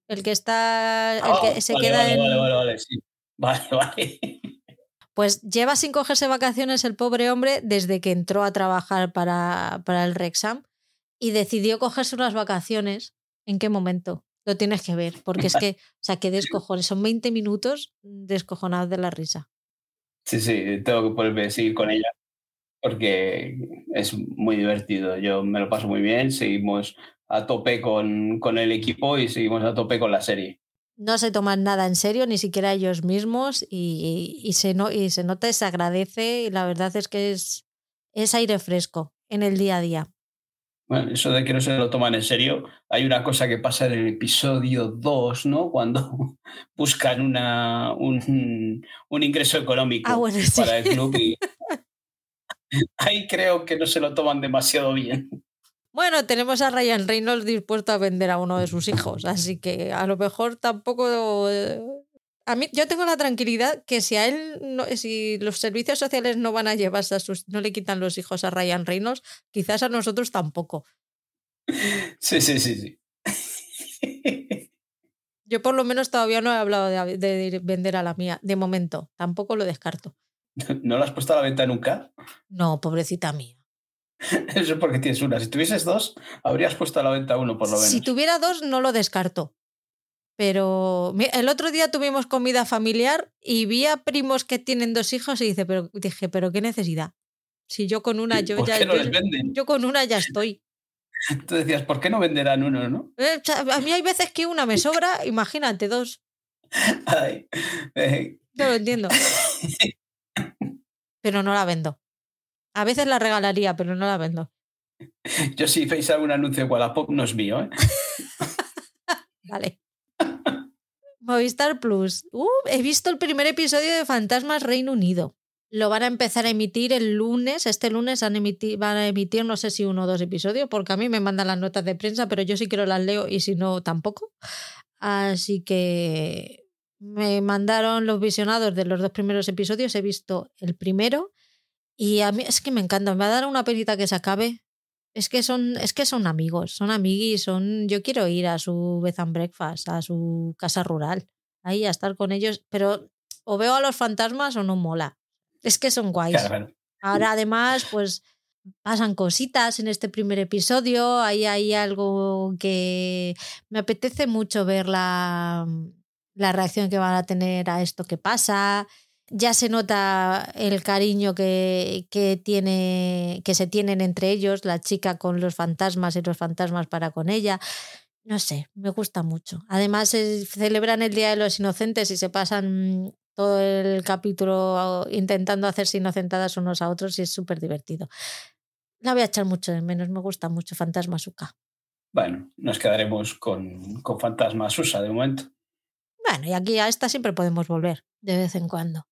el que está, el que ah, se queda en... Vale, vale, vale, sí. *laughs* Vale, vale. Pues lleva sin cogerse vacaciones el pobre hombre desde que entró a trabajar para, para el Rexam y decidió cogerse unas vacaciones. ¿En qué momento? Lo tienes que ver, porque es que, o sea, que *laughs* descojones, son 20 minutos descojonados de la risa. Sí, sí, tengo que poderme seguir con ella porque es muy divertido. Yo me lo paso muy bien, seguimos a tope con, con el equipo y seguimos a tope con la serie. No se toman nada en serio, ni siquiera ellos mismos, y, y, se, no, y se nota y se agradece, y la verdad es que es, es aire fresco en el día a día. Bueno, eso de que no se lo toman en serio, hay una cosa que pasa en el episodio 2, ¿no? Cuando *laughs* buscan una, un, un ingreso económico ah, bueno, para el club y *laughs* ahí creo que no se lo toman demasiado bien. Bueno, tenemos a Ryan Reynolds dispuesto a vender a uno de sus hijos, así que a lo mejor tampoco. Eh, a mí, yo tengo la tranquilidad que si a él, no, si los servicios sociales no van a llevarse a sus, no le quitan los hijos a Ryan Reynolds, quizás a nosotros tampoco. Sí, sí, sí, sí. Yo por lo menos todavía no he hablado de, de vender a la mía, de momento, tampoco lo descarto. *laughs* ¿No la has puesto a la venta nunca? No, pobrecita mía. *laughs* Eso es porque tienes una. Si tuvieses dos, habrías puesto a la venta uno, por lo menos. Si tuviera dos, no lo descarto. Pero el otro día tuvimos comida familiar y vi a primos que tienen dos hijos y dice, pero, dije, pero qué necesidad. Si yo con una, yo ya. yo, con una ya *laughs* estoy. Tú decías, ¿por qué no venderán uno, no? Eh, a mí hay veces que una me sobra, *laughs* imagínate dos. Ay, eh. No lo entiendo. pero no la vendo. A veces la regalaría, pero no la vendo. *laughs* Yo si veis algún anuncio de Wallapop no es mío, ¿eh? *laughs* vale. Movistar Plus. Uh, he visto el primer episodio de Fantasmas Reino Unido. Lo van a empezar a emitir el lunes. Este lunes van a emitir, no sé si uno o dos episodios, porque a mí me mandan las notas de prensa, pero yo sí quiero las leo y si no, tampoco. Así que me mandaron los visionados de los dos primeros episodios, he visto el primero y a mí es que me encanta, me va a dar una penita que se acabe. Es que son, es que son amigos, son amiguis, son. Yo quiero ir a su bed and breakfast, a su casa rural, ahí a estar con ellos, pero o veo a los fantasmas o no mola. Es que son guays. Ahora además, pues pasan cositas en este primer episodio, ahí hay algo que me apetece mucho ver la, la reacción que van a tener a esto que pasa. Ya se nota el cariño que, que, tiene, que se tienen entre ellos, la chica con los fantasmas y los fantasmas para con ella. No sé, me gusta mucho. Además, celebran el Día de los Inocentes y se pasan todo el capítulo intentando hacerse inocentadas unos a otros y es súper divertido. La voy a echar mucho de menos, me gusta mucho Fantasma Suka. Bueno, nos quedaremos con, con Fantasma Susa de momento. Bueno, y aquí a esta siempre podemos volver, de vez en cuando.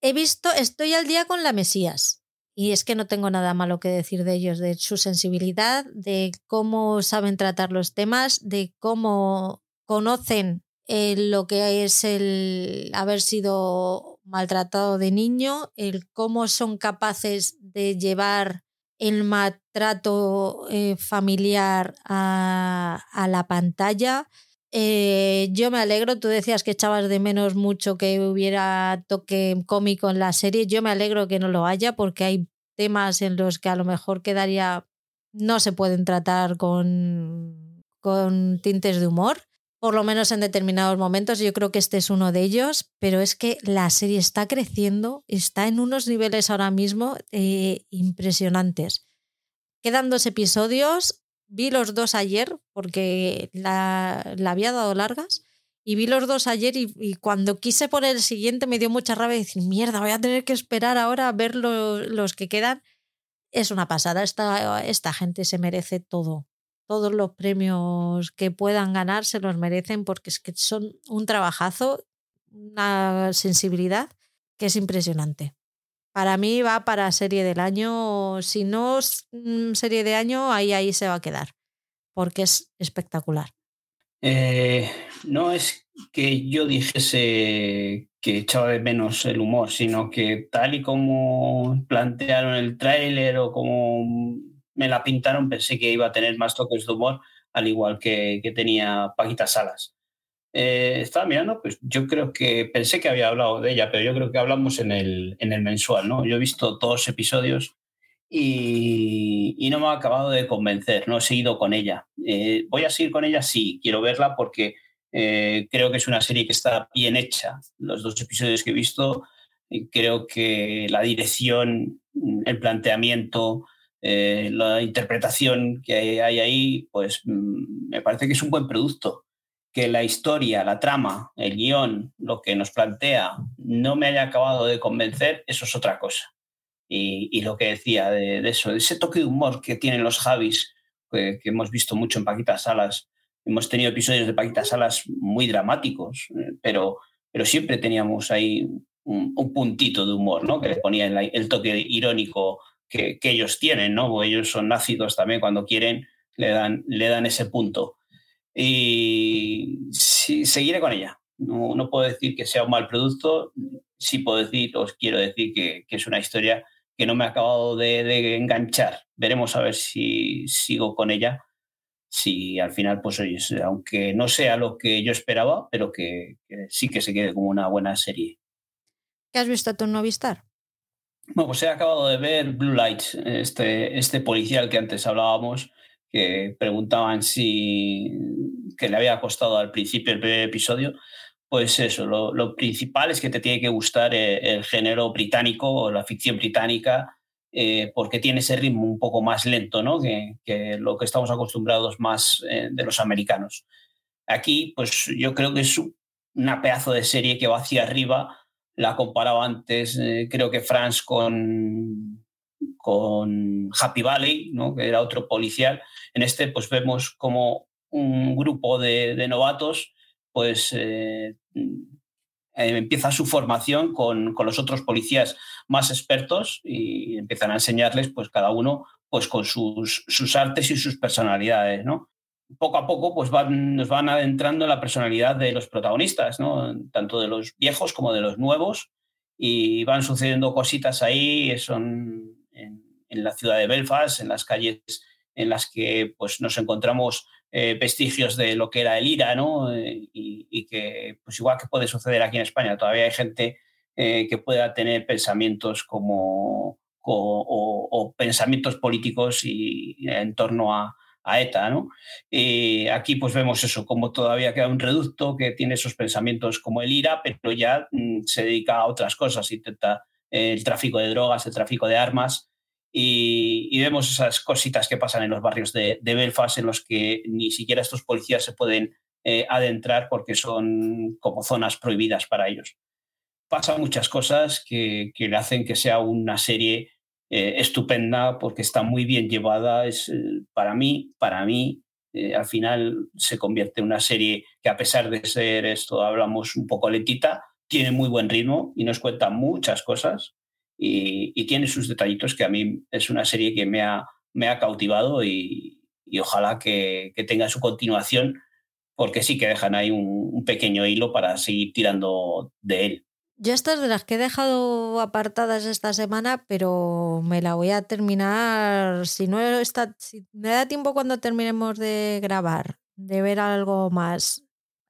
He visto, estoy al día con la Mesías. Y es que no tengo nada malo que decir de ellos, de su sensibilidad, de cómo saben tratar los temas, de cómo conocen eh, lo que es el haber sido maltratado de niño, el cómo son capaces de llevar el maltrato eh, familiar a, a, la pantalla. Eh, yo me alegro, tú decías que echabas de menos mucho que hubiera toque cómico en la serie, yo me alegro que no lo haya porque hay temas en los que a lo mejor quedaría, no se pueden tratar con, con tintes de humor por lo menos en determinados momentos. Yo creo que este es uno de ellos, pero es que la serie está creciendo, está en unos niveles ahora mismo eh, impresionantes. Quedan dos episodios, vi los dos ayer porque la, la había dado largas. Y vi los dos ayer y, cuando quise poner el siguiente me dio mucha rabia decir, mierda, voy a tener que esperar ahora a ver los que quedan. Es una pasada, esta, esta gente se merece todo todos los premios que puedan ganar se los merecen porque es que son un trabajazo, una sensibilidad que es impresionante. Para mí va para serie del año, si no mm, serie de año, ahí, ahí se va a quedar, porque es espectacular. Eh, no es que yo dijese que echaba de menos el humor, sino que tal y como plantearon el tráiler o como me la pintaron, pensé que iba a tener más toques de humor, al igual que, que tenía Paquita Salas. Eh, estaba mirando, pues yo creo que pensé que había hablado de ella, pero yo creo que hablamos en el, en el mensual, ¿no? Yo he visto los episodios y, no me ha acabado de convencer, no he seguido con ella. Eh, ¿Voy a seguir con ella? Sí, quiero verla porque eh, creo que es una serie que está bien hecha. Los dos episodios que he visto, creo que la dirección, el planteamiento, la interpretación que hay ahí, pues mm, me parece que es un buen producto. Que la historia, la trama, el guion, lo que nos plantea, no me haya acabado de convencer, eso es otra cosa. Y, lo que decía de, eso, de ese toque de humor que tienen los Javis, que, hemos visto mucho en Paquitas Salas, hemos tenido episodios de Paquitas Salas muy dramáticos, eh, pero, pero siempre teníamos ahí un, puntito de humor, ¿no? Que le ponía el toque irónico que, ellos tienen, ¿no? ellos son ácidos también cuando quieren, le dan, le dan ese punto. Y sí, seguiré con ella. No, no, puedo decir que sea un mal producto, sí puedo decir, os quiero decir que, que es una historia que no me ha acabado de, de, enganchar. Veremos a ver si sigo con ella. Si al final, pues oye, aunque no sea lo que yo esperaba, pero que, que sí que se quede como una buena serie. ¿Qué has visto tú en Novistar? Bueno, pues he acabado de ver Blue Lights, este, este policial que antes hablábamos, que preguntaban si que le había costado al principio el primer episodio. Pues eso, lo, principal es que te tiene que gustar eh, el, género británico o la ficción británica, eh, porque tiene ese ritmo un poco más lento ¿no? que, lo que estamos acostumbrados más eh, de los americanos. Aquí, pues yo creo que es una pedazo de serie que va hacia arriba la comparaba antes, creo que France con, con Happy Valley, ¿no? que era otro policial. En este, pues vemos como un grupo de, novatos, pues eh, empieza su formación con, con, los otros policías más expertos y empiezan a enseñarles, pues cada uno, pues con sus, sus artes y sus personalidades, ¿no? poco a poco pues nos van adentrando en la personalidad de los protagonistas, ¿no? tanto de los viejos como de los nuevos, y van sucediendo cositas ahí, son en, la ciudad de Belfast, en las calles en las que pues, nos encontramos eh, vestigios de lo que era el IRA, ¿no? Eh, y, que, pues igual que puede suceder aquí en España, todavía hay gente eh, que pueda tener pensamientos como, o pensamientos políticos y, en torno a, ETA. ¿no? Y aquí pues vemos eso, como todavía queda un reducto que tiene esos pensamientos como el IRA, pero ya mm, se dedica a otras cosas, intenta el tráfico de drogas, el tráfico de armas. Y, vemos esas cositas que pasan en los barrios de, Belfast en los que ni siquiera estos policías se pueden eh, adentrar porque son como zonas prohibidas para ellos. Pasan muchas cosas que, que le hacen que sea una serie eh, estupenda porque está muy bien llevada. Es, eh, para mí, para mí, eh, al final se convierte en una serie que a pesar de ser esto, hablamos un poco lentita, tiene muy buen ritmo y nos cuenta muchas cosas y, tiene sus detallitos que a mí es una serie que me ha, me ha cautivado y, ojalá que, tenga su continuación porque sí que dejan ahí un, un pequeño hilo para seguir tirando de él. Yo esta es de las que he dejado apartadas esta semana, pero me la voy a terminar. Si no está, si me da tiempo cuando terminemos de grabar, de ver algo más.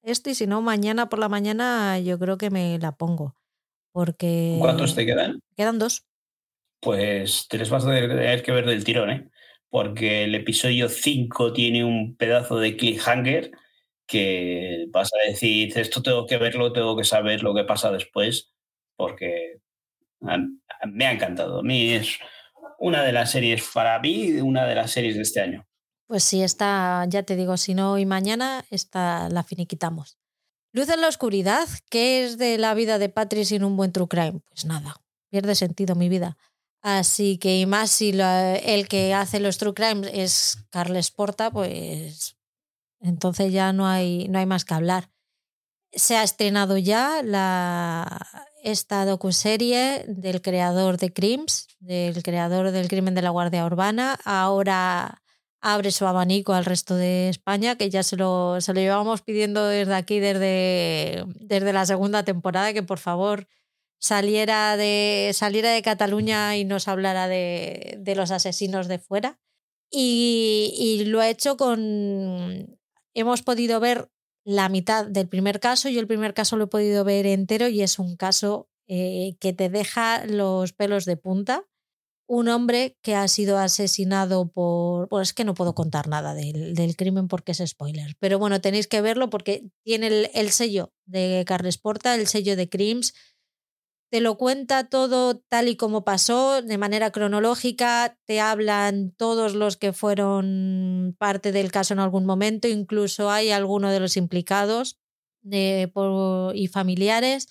Esto y si no, mañana por la mañana yo creo que me la pongo. Porque. ¿Cuántos te quedan? Quedan dos. Pues te les vas a tener que ver del tirón, ¿eh? Porque el episodio 5 tiene un pedazo de cliffhanger que vas a decir, esto tengo que verlo, tengo que saber lo que pasa después, porque me ha encantado. A mí es una de las series, para mí, una de las series de este año. Pues sí, está, ya te digo, si no hoy mañana, esta la finiquitamos. Luz en la oscuridad, ¿qué es de la vida de Patrick sin un buen true crime? Pues nada, pierde sentido mi vida. Así que, y más si el que hace los true crimes es Carles Porta, pues entonces ya no hay, no hay más que hablar. Se ha estrenado ya la, esta docuserie del creador de Crims, del creador del crimen de la Guardia Urbana. Ahora abre su abanico al resto de España, que ya se lo, se lo llevábamos pidiendo desde aquí, desde, desde la segunda temporada, que por favor saliera de, saliera de Cataluña y nos hablara de, de los asesinos de fuera. Y, y, lo ha hecho con hemos podido ver la mitad del primer caso. Yo el primer caso lo he podido ver entero y es un caso eh, que te deja los pelos de punta. Un hombre que ha sido asesinado por... Pues es que no puedo contar nada del, del crimen porque es spoiler. Pero bueno, tenéis que verlo porque tiene el, el sello de Carles Porta, el sello de Crims te lo cuenta todo tal y como pasó, de manera cronológica, te hablan todos los que fueron parte del caso en algún momento, incluso hay alguno de los implicados de, por, y familiares.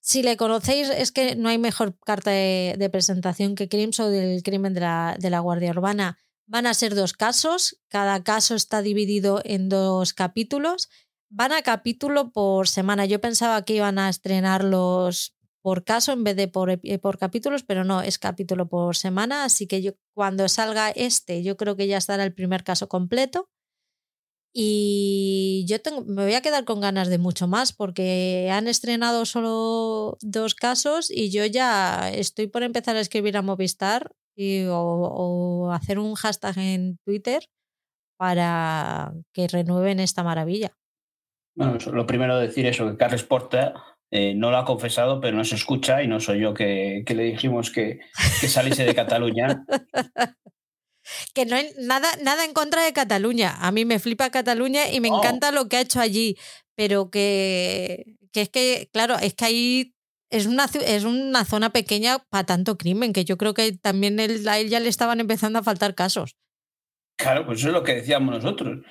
Si le conocéis, es que no hay mejor carta de, presentación que Crims o del crimen de la, de la Guardia Urbana. Van a ser dos casos, cada caso está dividido en dos capítulos van a capítulo por semana. Yo pensaba que iban a estrenarlos por caso en vez de por, por, capítulos, pero no, es capítulo por semana, así que yo cuando salga este, yo creo que ya estará el primer caso completo. Y yo me voy a quedar con ganas de mucho más porque han estrenado solo dos casos y yo ya estoy por empezar a escribir a Movistar y, o, hacer un hashtag en Twitter para que renueven esta maravilla. Lo primero decir eso, que Carles Porta eh, no lo ha confesado, pero no se escucha y no soy yo que, que le dijimos que, que saliese de Cataluña. *laughs* que no hay nada, nada en contra de Cataluña. A mí me flipa Cataluña y me Oh. encanta lo que ha hecho allí, pero que, que es que, claro, es que ahí es una, es una zona pequeña para tanto crimen, que yo creo que también él, a él ya le estaban empezando a faltar casos. Claro, pues eso es lo que decíamos nosotros,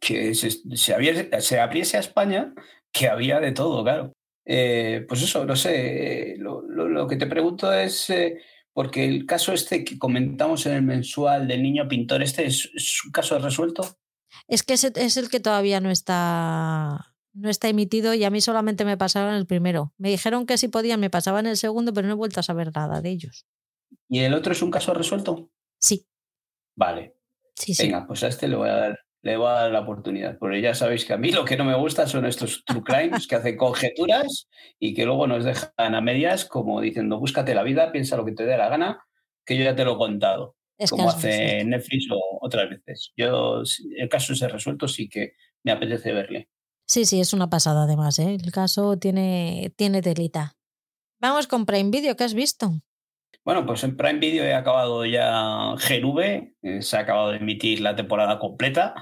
que se, se, abriese, se abriese a España, que había de todo, claro. Eh, pues eso, no sé, lo, lo, lo que te pregunto es, eh, porque el caso este que comentamos en el mensual del niño pintor, ¿este es, es un caso resuelto? Es que es el que todavía no está, no está emitido y a mí solamente me pasaron el primero. Me dijeron que si podían me pasaban el segundo, pero no he vuelto a saber nada de ellos. ¿Y el otro es un caso resuelto? Sí, Vale, sí, sí. venga, pues a este le voy a dar, le voy a dar la oportunidad, porque ya sabéis que a mí lo que no me gusta son estos true crimes que hacen conjeturas y que luego nos dejan a medias como diciendo, búscate la vida, piensa lo que te dé la gana, que yo ya te lo he contado, Es como hace visto. Netflix o otras veces. Yo, el caso ese resuelto, sí que me apetece verle. Sí, sí, es una pasada además, ¿eh? El caso tiene, tiene telita. Vamos con Prime Video, ¿qué has visto? Bueno, pues en Prime Video he acabado ya GNV, eh, se ha acabado de emitir la temporada completa.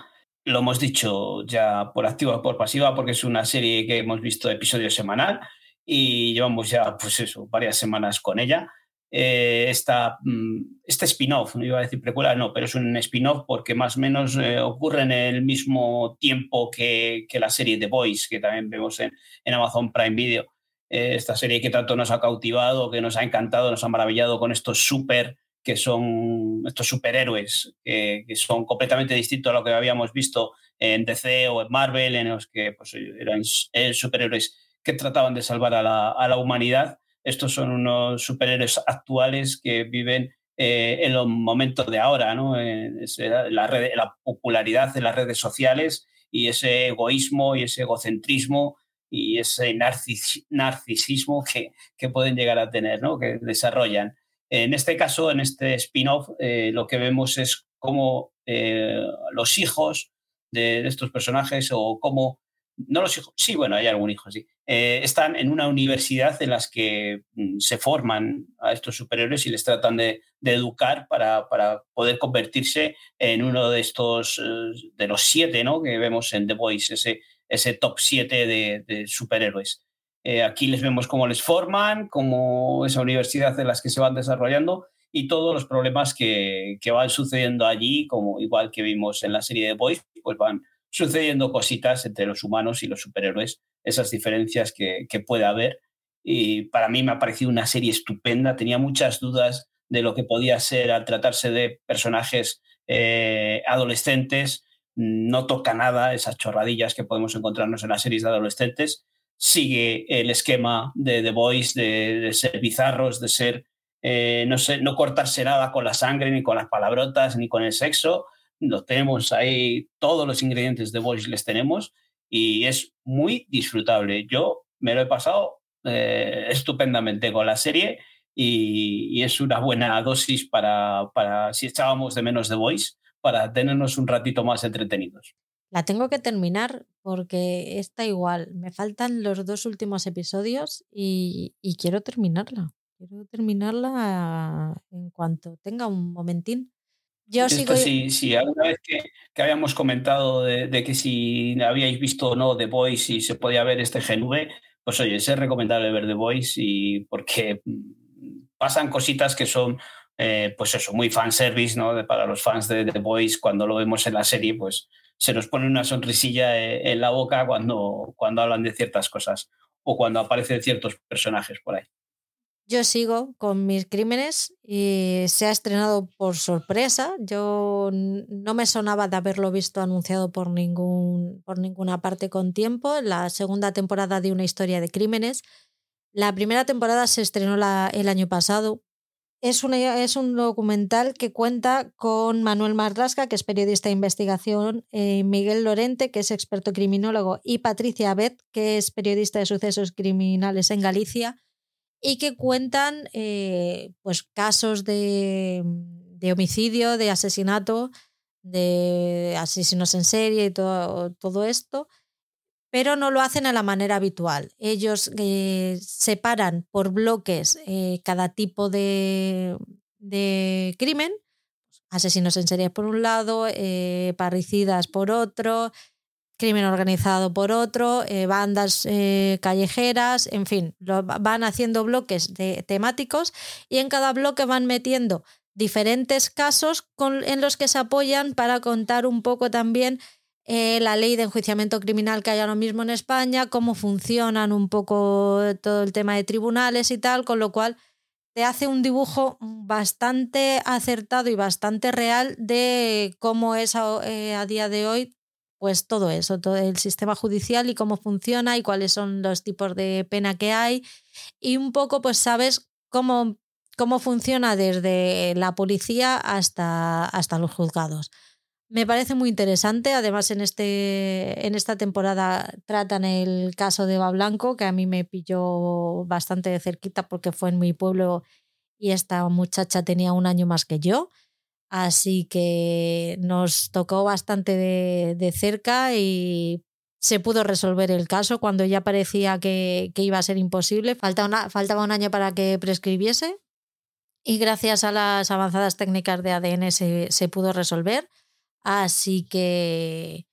Lo hemos dicho ya por activa o por pasiva, porque es una serie que hemos visto episodio semanal y llevamos ya, pues eso, varias semanas con ella. Eh, esta, mm, este spin-off, no iba a decir precuela, no, pero es un spin-off porque más o menos eh, ocurre en el mismo tiempo que, que la serie The Boys, que también vemos en, en Amazon Prime Video eh, esta serie que tanto nos ha cautivado, que nos ha encantado, nos ha maravillado con estos super que son estos superhéroes que son completamente distintos a lo que habíamos visto en DC o en Marvel, en los que pues, eran eh, superhéroes que trataban de salvar a la, a la, humanidad. Estos son unos superhéroes actuales que viven eh, en los momentos de ahora, ¿no? red, la popularidad de las redes sociales y ese egoísmo y ese egocentrismo y ese narcisismo que, que, pueden llegar a tener, ¿no? que desarrollan. En este caso, en este spin-off, eh, lo que vemos es cómo eh, los hijos de, estos personajes o cómo, no los hijos, sí, bueno, hay algún hijo, sí, eh, están en una universidad en las que mm, se forman a estos superhéroes y les tratan de, educar para, para, poder convertirse en uno de estos, de los siete ¿no? que vemos en The Voice, ese, ese top 7 de, superhéroes. Eh, aquí les vemos cómo les forman, cómo esa universidad en las que se van desarrollando y todos los problemas que, que, van sucediendo allí, como igual que vimos en la serie de Boys, pues van sucediendo cositas entre los humanos y los superhéroes, esas diferencias que, que puede haber. Y para mí me ha parecido una serie estupenda, tenía muchas dudas de lo que podía ser al tratarse de personajes eh, adolescentes, no toca nada esas chorradillas que podemos encontrarnos en las series de adolescentes, sigue el esquema de The Voice de, ser bizarros, de ser, eh, no, sé, no cortarse nada con la sangre, ni con las palabrotas, ni con el sexo. Lo tenemos ahí, todos los ingredientes de The Voice les tenemos y es muy disfrutable. Yo me lo he pasado eh, estupendamente con la serie y, y, es una buena dosis para, para si echábamos de menos The Voice para tenernos un ratito más entretenidos. La tengo que terminar porque está igual. Me faltan los dos últimos episodios y, quiero terminarla. Quiero terminarla en cuanto tenga un momentín. Yo sigo... sí, sí, alguna vez que, habíamos comentado de, que si habíais visto o no The Voice y se podía ver este GNV, pues oye, es recomendable ver The Voice y porque mm, pasan cositas que son eh, pues eso, muy fanservice, ¿no? para los fans de The Boys, cuando lo vemos en la serie, pues se nos pone una sonrisilla eh, en la boca cuando, cuando hablan de ciertas cosas o cuando aparecen ciertos personajes por ahí. Yo sigo con mis crímenes y se ha estrenado por sorpresa. Yo no me sonaba de haberlo visto anunciado por, ningún, por ninguna parte con tiempo. La segunda temporada de una historia de crímenes. La primera temporada se estrenó el año pasado, es, es un documental que cuenta con Manuel Marrasca, que es periodista de investigación, eh, Miguel Lorente, que es experto criminólogo, y Patricia Abed, que es periodista de sucesos criminales en Galicia, y que cuentan eh, pues, casos de, de, homicidio, de asesinato, de asesinos en serie y todo, todo esto pero no lo hacen a la manera habitual. Ellos eh, separan por bloques eh, cada tipo de, crimen, asesinos en serie por un lado, eh, parricidas por otro, crimen organizado por otro, bandas callejeras, en fin, van haciendo bloques temáticos y en cada bloque van metiendo diferentes casos en los que se apoyan para contar un poco también eh, la ley de enjuiciamiento criminal que hay ahora mismo en España, cómo funcionan un poco todo el tema de tribunales y tal, con lo cual te hace un dibujo bastante acertado y bastante real de cómo es a, eh, a día de hoy pues todo eso, todo el sistema judicial y cómo funciona y cuáles son los tipos de pena que hay y un poco pues sabes cómo, cómo funciona desde la policía hasta, hasta los juzgados. Me parece muy interesante. Además, en, este, en esta temporada tratan el caso de Eva Blanco, que a mí me pilló bastante de cerquita porque fue en mi pueblo y esta muchacha tenía un año más que yo. Así que nos tocó bastante de, cerca y se pudo resolver el caso cuando ya parecía que, iba a ser imposible. Faltaba un año para que prescribiese y gracias a las avanzadas técnicas de ADN se, se pudo resolver. Así que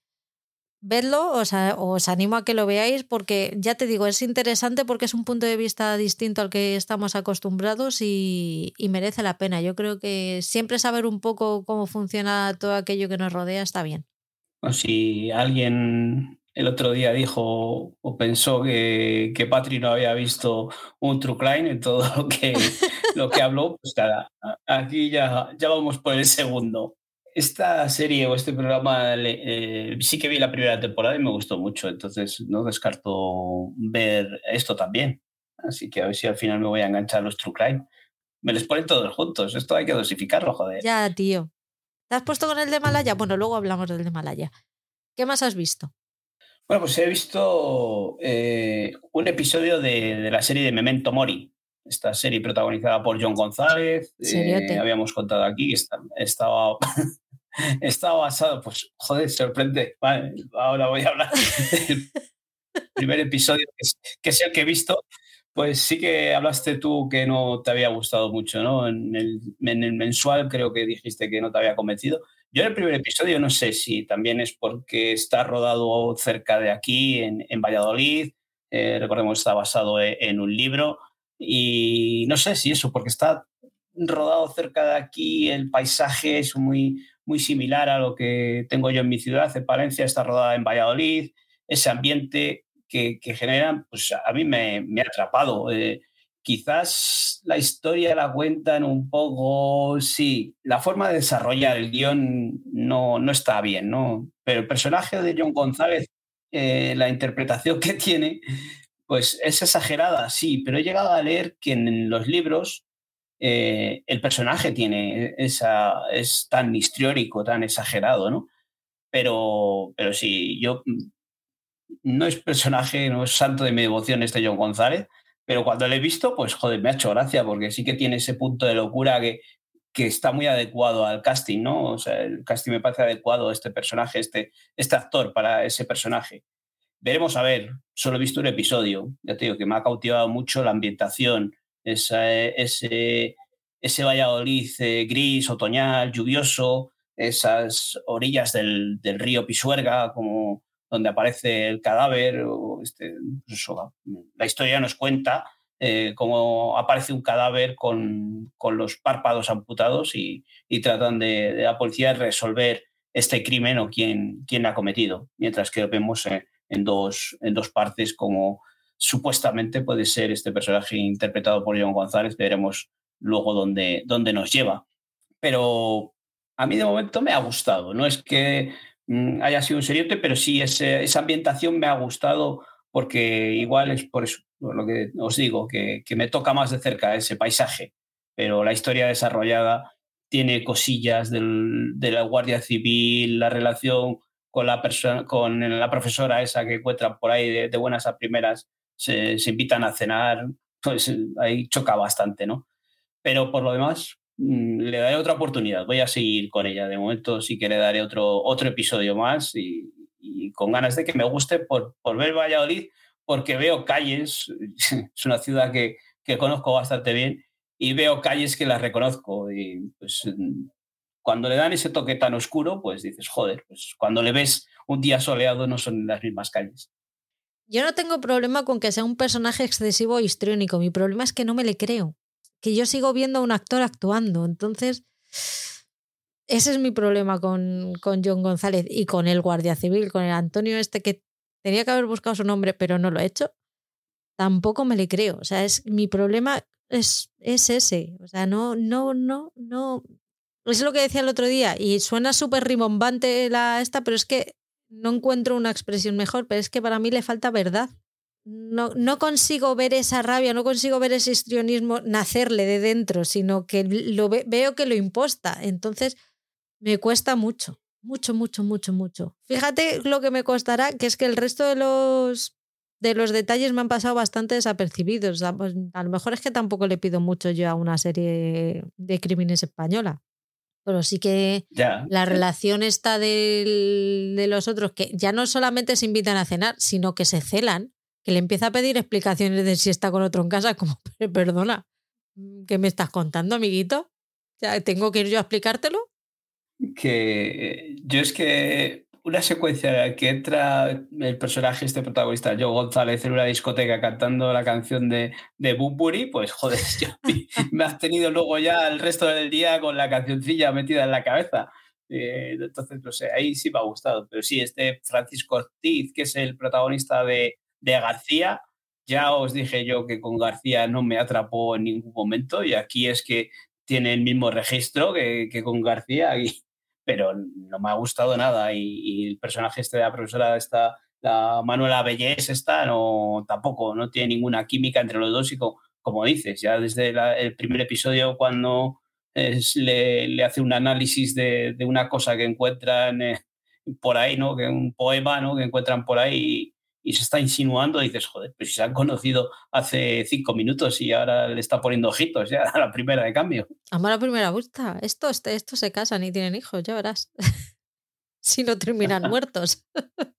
vedlo, os, os, animo a que lo veáis porque ya te digo, es interesante porque es un punto de vista distinto al que estamos acostumbrados y, merece la pena. Yo creo que siempre saber un poco cómo funciona todo aquello que nos rodea está bien. O si alguien el otro día dijo o pensó que, que Patri no había visto un True Crime en todo lo que, *laughs* lo que habló, pues nada, aquí ya, ya vamos por el segundo esta serie o este programa eh, sí que vi la primera temporada y me gustó mucho, entonces no descarto ver esto también. Así que a ver si al final me voy a enganchar a los True Crime. Me les ponen todos juntos, esto hay que dosificarlo, joder. Ya, tío. ¿Te has puesto con el de Malaya? Bueno, luego hablamos del de Malaya. ¿Qué más has visto? Bueno, pues he visto eh, un episodio de, la serie de Memento Mori, esta serie protagonizada por John González. Eh, habíamos contado aquí que estaba, *laughs* *laughs* estaba basado, pues joder, sorprende. ahora voy a hablar del *laughs* primer episodio, que es, el que he visto. Pues sí que hablaste tú que no te había gustado mucho, ¿no? En el, en el mensual creo que dijiste que no te había convencido. Yo en el primer episodio no sé si también es porque está rodado cerca de aquí, en, Valladolid. Eh, recordemos está basado e, en, un libro. Y no sé si eso, porque está rodado cerca de aquí, el paisaje es muy, muy similar a lo que tengo yo en mi ciudad. En Palencia está rodada en Valladolid. Ese ambiente que, que generan, pues a mí me, me ha atrapado. Eh, quizás la historia la cuentan un poco, sí, la forma de desarrollar el guion no, no está bien, ¿no? Pero el personaje de John González, eh, la interpretación que *laughs* tiene, pues es exagerada, sí, pero he llegado a leer que en los libros eh, el personaje tiene esa, es tan histriónico, tan exagerado, ¿no? Pero, pero sí, yo no es personaje, no es santo de mi devoción este John González, pero cuando lo he visto, pues joder, me ha hecho gracia porque sí que tiene ese punto de locura que, que está muy adecuado al casting, ¿no? O sea, el casting me parece adecuado este personaje, este, este actor para ese personaje. Veremos a ver, solo he visto un episodio, ya te digo que me ha cautivado mucho la ambientación, ese, ese Valladolid eh, gris, otoñal, lluvioso, esas orillas del, del río Pisuerga, como donde aparece el cadáver. Este, pues la historia nos cuenta eh, cómo aparece un cadáver con, con los párpados amputados y, y tratan de, de, la policía resolver este crimen o quién, quién ha cometido, mientras que vemos en, en, dos, en dos partes como supuestamente puede ser este personaje interpretado por John González, veremos luego dónde, dónde nos lleva. Pero a mí de momento me ha gustado, no es que Mm, haya sido un seriote, pero sí esa ambientación me ha gustado porque igual es por eso lo que os digo, que, me toca más de cerca ese paisaje, pero la historia desarrollada tiene cosillas del, de la Guardia Civil, la relación con la, persona, con la profesora esa que encuentran por ahí de, buenas a primeras, se, invitan a cenar, pues ahí choca bastante, ¿no? Pero por lo demás, Mm, le daré otra oportunidad. Voy a seguir con ella. De momento sí que le daré otro, otro episodio más y, con ganas de que me guste por, por, ver Valladolid, porque veo calles, *laughs* es una ciudad que, que, conozco bastante bien y veo calles que las reconozco. Y pues cuando le dan ese toque tan oscuro, pues dices, joder, pues cuando le ves un día soleado no son las mismas calles. Yo no tengo problema con que sea un personaje excesivo o histriónico. Mi problema es que no me le creo que yo sigo viendo a un actor actuando. Entonces, ese es mi problema con, con John González y con el guardia civil, con el Antonio este que tenía que haber buscado su nombre, pero no lo he hecho. Tampoco me le creo. O sea, es mi problema es, es ese. O sea, no, no, no, no. Es lo que decía el otro día y suena súper rimbombante la esta, pero es que no encuentro una expresión mejor, pero es que para mí le falta verdad no, no, consigo ver esa rabia, no consigo ver ese histrionismo nacerle de dentro, sino que lo veo que lo imposta. Entonces me cuesta mucho, mucho, mucho, mucho, mucho. Fíjate lo que me costará, que es que el resto de los, de los detalles me han pasado bastante desapercibidos. Pues, a lo mejor es que tampoco le pido mucho yo a una serie de crímenes española. Pero sí que la relación está de los otros, que ya no solamente se invitan a cenar, sino que se celan que le empieza a pedir explicaciones de si está con otro en casa, como, *laughs* perdona, ¿qué me estás contando, amiguito? ¿Tengo que ir yo a explicártelo? Que yo es que una secuencia que entra el personaje, este protagonista, Joe González, en una discoteca cantando la canción de, de pues joder, *laughs* me has tenido luego ya el resto del día con la cancioncilla metida en la cabeza. Eh, entonces, no sé, ahí sí me ha gustado. Pero sí, este Francisco Ortiz, que es el protagonista de, de García, ya os dije yo que con García no me atrapó en ningún momento y aquí es que tiene el mismo registro que, con García, pero no me ha gustado nada y, el personaje este de la profesora está la Manuela Bellés está, no, tampoco, no tiene ninguna química entre los dos y como, dices, ya desde el primer episodio cuando le, hace un análisis de, una cosa que encuentran por ahí, ¿no? Que un poema, ¿no? Que encuentran por ahí y, se está insinuando, y dices, joder, pues si se han conocido hace cinco minutos y ahora le está poniendo ojitos ya a la primera de cambio. Amor a la primera gusta. Estos, estos se casan y tienen hijos, ya verás. *laughs* si no terminan *laughs* muertos. *laughs*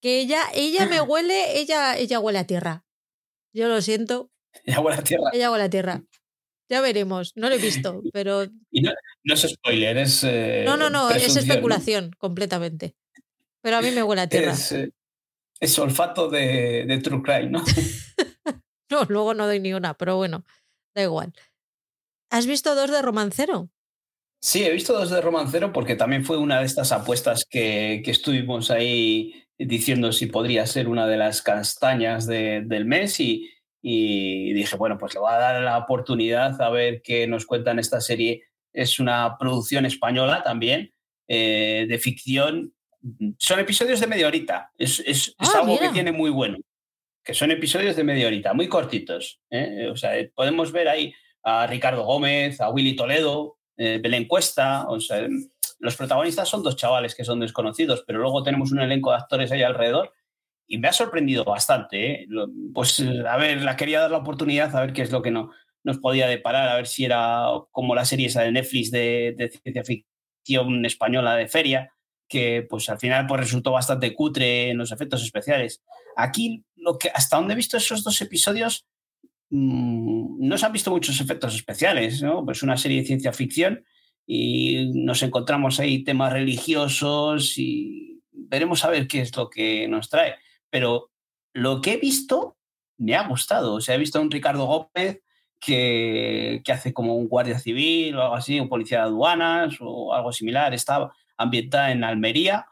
que ella, ella me huele, ella, ella huele a tierra. Yo lo siento. Ella huele a tierra. Ella huele a tierra. Ya veremos, no lo he visto, pero. Y no, es spoiler, es. Eh, no, no, no, es especulación completamente. Pero a mí me huele a tierra. Es, eh, es olfato de, de, True Crime, ¿no? *laughs* no, luego no doy ni una, pero bueno, da igual. ¿Has visto dos de romancero? Sí, he visto dos de romancero porque también fue una de estas apuestas que, que estuvimos ahí diciendo si podría ser una de las castañas de, del mes y, y dije, bueno, pues le voy a dar la oportunidad a ver qué nos cuentan esta serie. Es una producción española también, eh, de ficción. Son episodios de media horita. Es, es, ah, algo que tiene muy bueno. Que son episodios de media horita, muy cortitos. ¿eh? O sea, podemos ver ahí a Ricardo Gómez, a Willy Toledo, eh, Belén Cuesta. O sea, los protagonistas son dos chavales que son desconocidos, pero luego tenemos un elenco de actores ahí alrededor y me ha sorprendido bastante. ¿eh? Pues, a ver, la quería dar la oportunidad a ver qué es lo que no, nos podía deparar, a ver si era como la serie esa de Netflix de, ciencia ficción española de feria, que pues al final pues resultó bastante cutre en los efectos especiales. Aquí, lo que, hasta donde he visto esos dos episodios, mm, no se han visto muchos efectos especiales, ¿no? Pues una serie de ciencia ficción y nos encontramos ahí temas religiosos y veremos a ver qué es lo que nos trae pero lo que he visto me ha gustado. O sea, he visto a un Ricardo Gómez que, que, hace como un guardia civil o algo así, un policía de aduanas o algo similar. Estaba ambientada en Almería.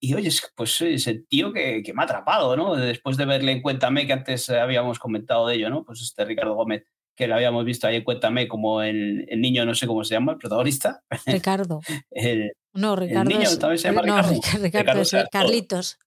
Y oye, pues es el tío que, que, me ha atrapado, ¿no? Después de verle en Cuéntame, que antes habíamos comentado de ello, ¿no? Pues este Ricardo Gómez, que lo habíamos visto ahí en Cuéntame como el, el niño, no sé cómo se llama, el protagonista. Ricardo. *laughs* el, no, Ricardo. El niño también se llama no, Ricardo. Ricardo, es Carlitos.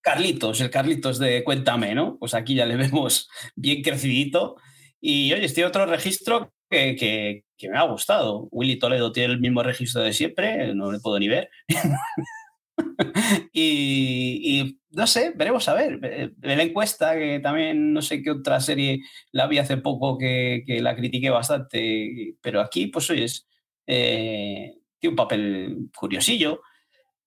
Carlitos, el Carlitos de Cuéntame, ¿no? Pues aquí ya le *laughs* vemos bien crecidito. Y oye, este otro registro que, me ha gustado. Willy Toledo tiene el mismo registro de siempre, no le puedo ni ver. *laughs* y, no sé, veremos a ver. De la encuesta, que también no sé qué otra serie la vi hace poco que, que la critiqué bastante, pero aquí, pues oye, eh, tiene un papel curiosillo.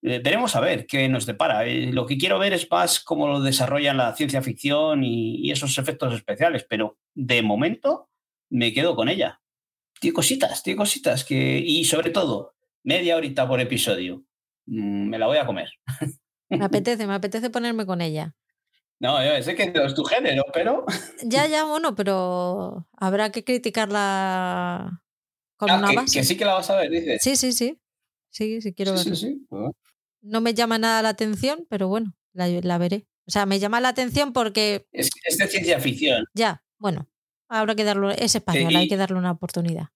Eh, veremos a ver qué nos depara. Eh, lo que quiero ver es más cómo lo desarrollan la ciencia ficción y, esos efectos especiales, pero de momento me quedo con ella. Tiene cositas, tiene cositas que. Y sobre todo, media horita por episodio. Mm, me la voy a comer. Me *laughs* apetece, me apetece ponerme con ella. No, yo sé que no es tu género, pero. *laughs* Ya, ya, bueno, pero habrá que criticarla con ah, una que, base. Que sí que la vas a ver, dices. Sí, sí, sí. Sí, sí, quiero sí, verla. Sí, sí. Pues no me llama nada la atención, pero bueno, la, veré. O sea, me llama la atención porque... Es, es de ciencia ficción. Ya, bueno, habrá que darlo, es español, hay que darle una oportunidad.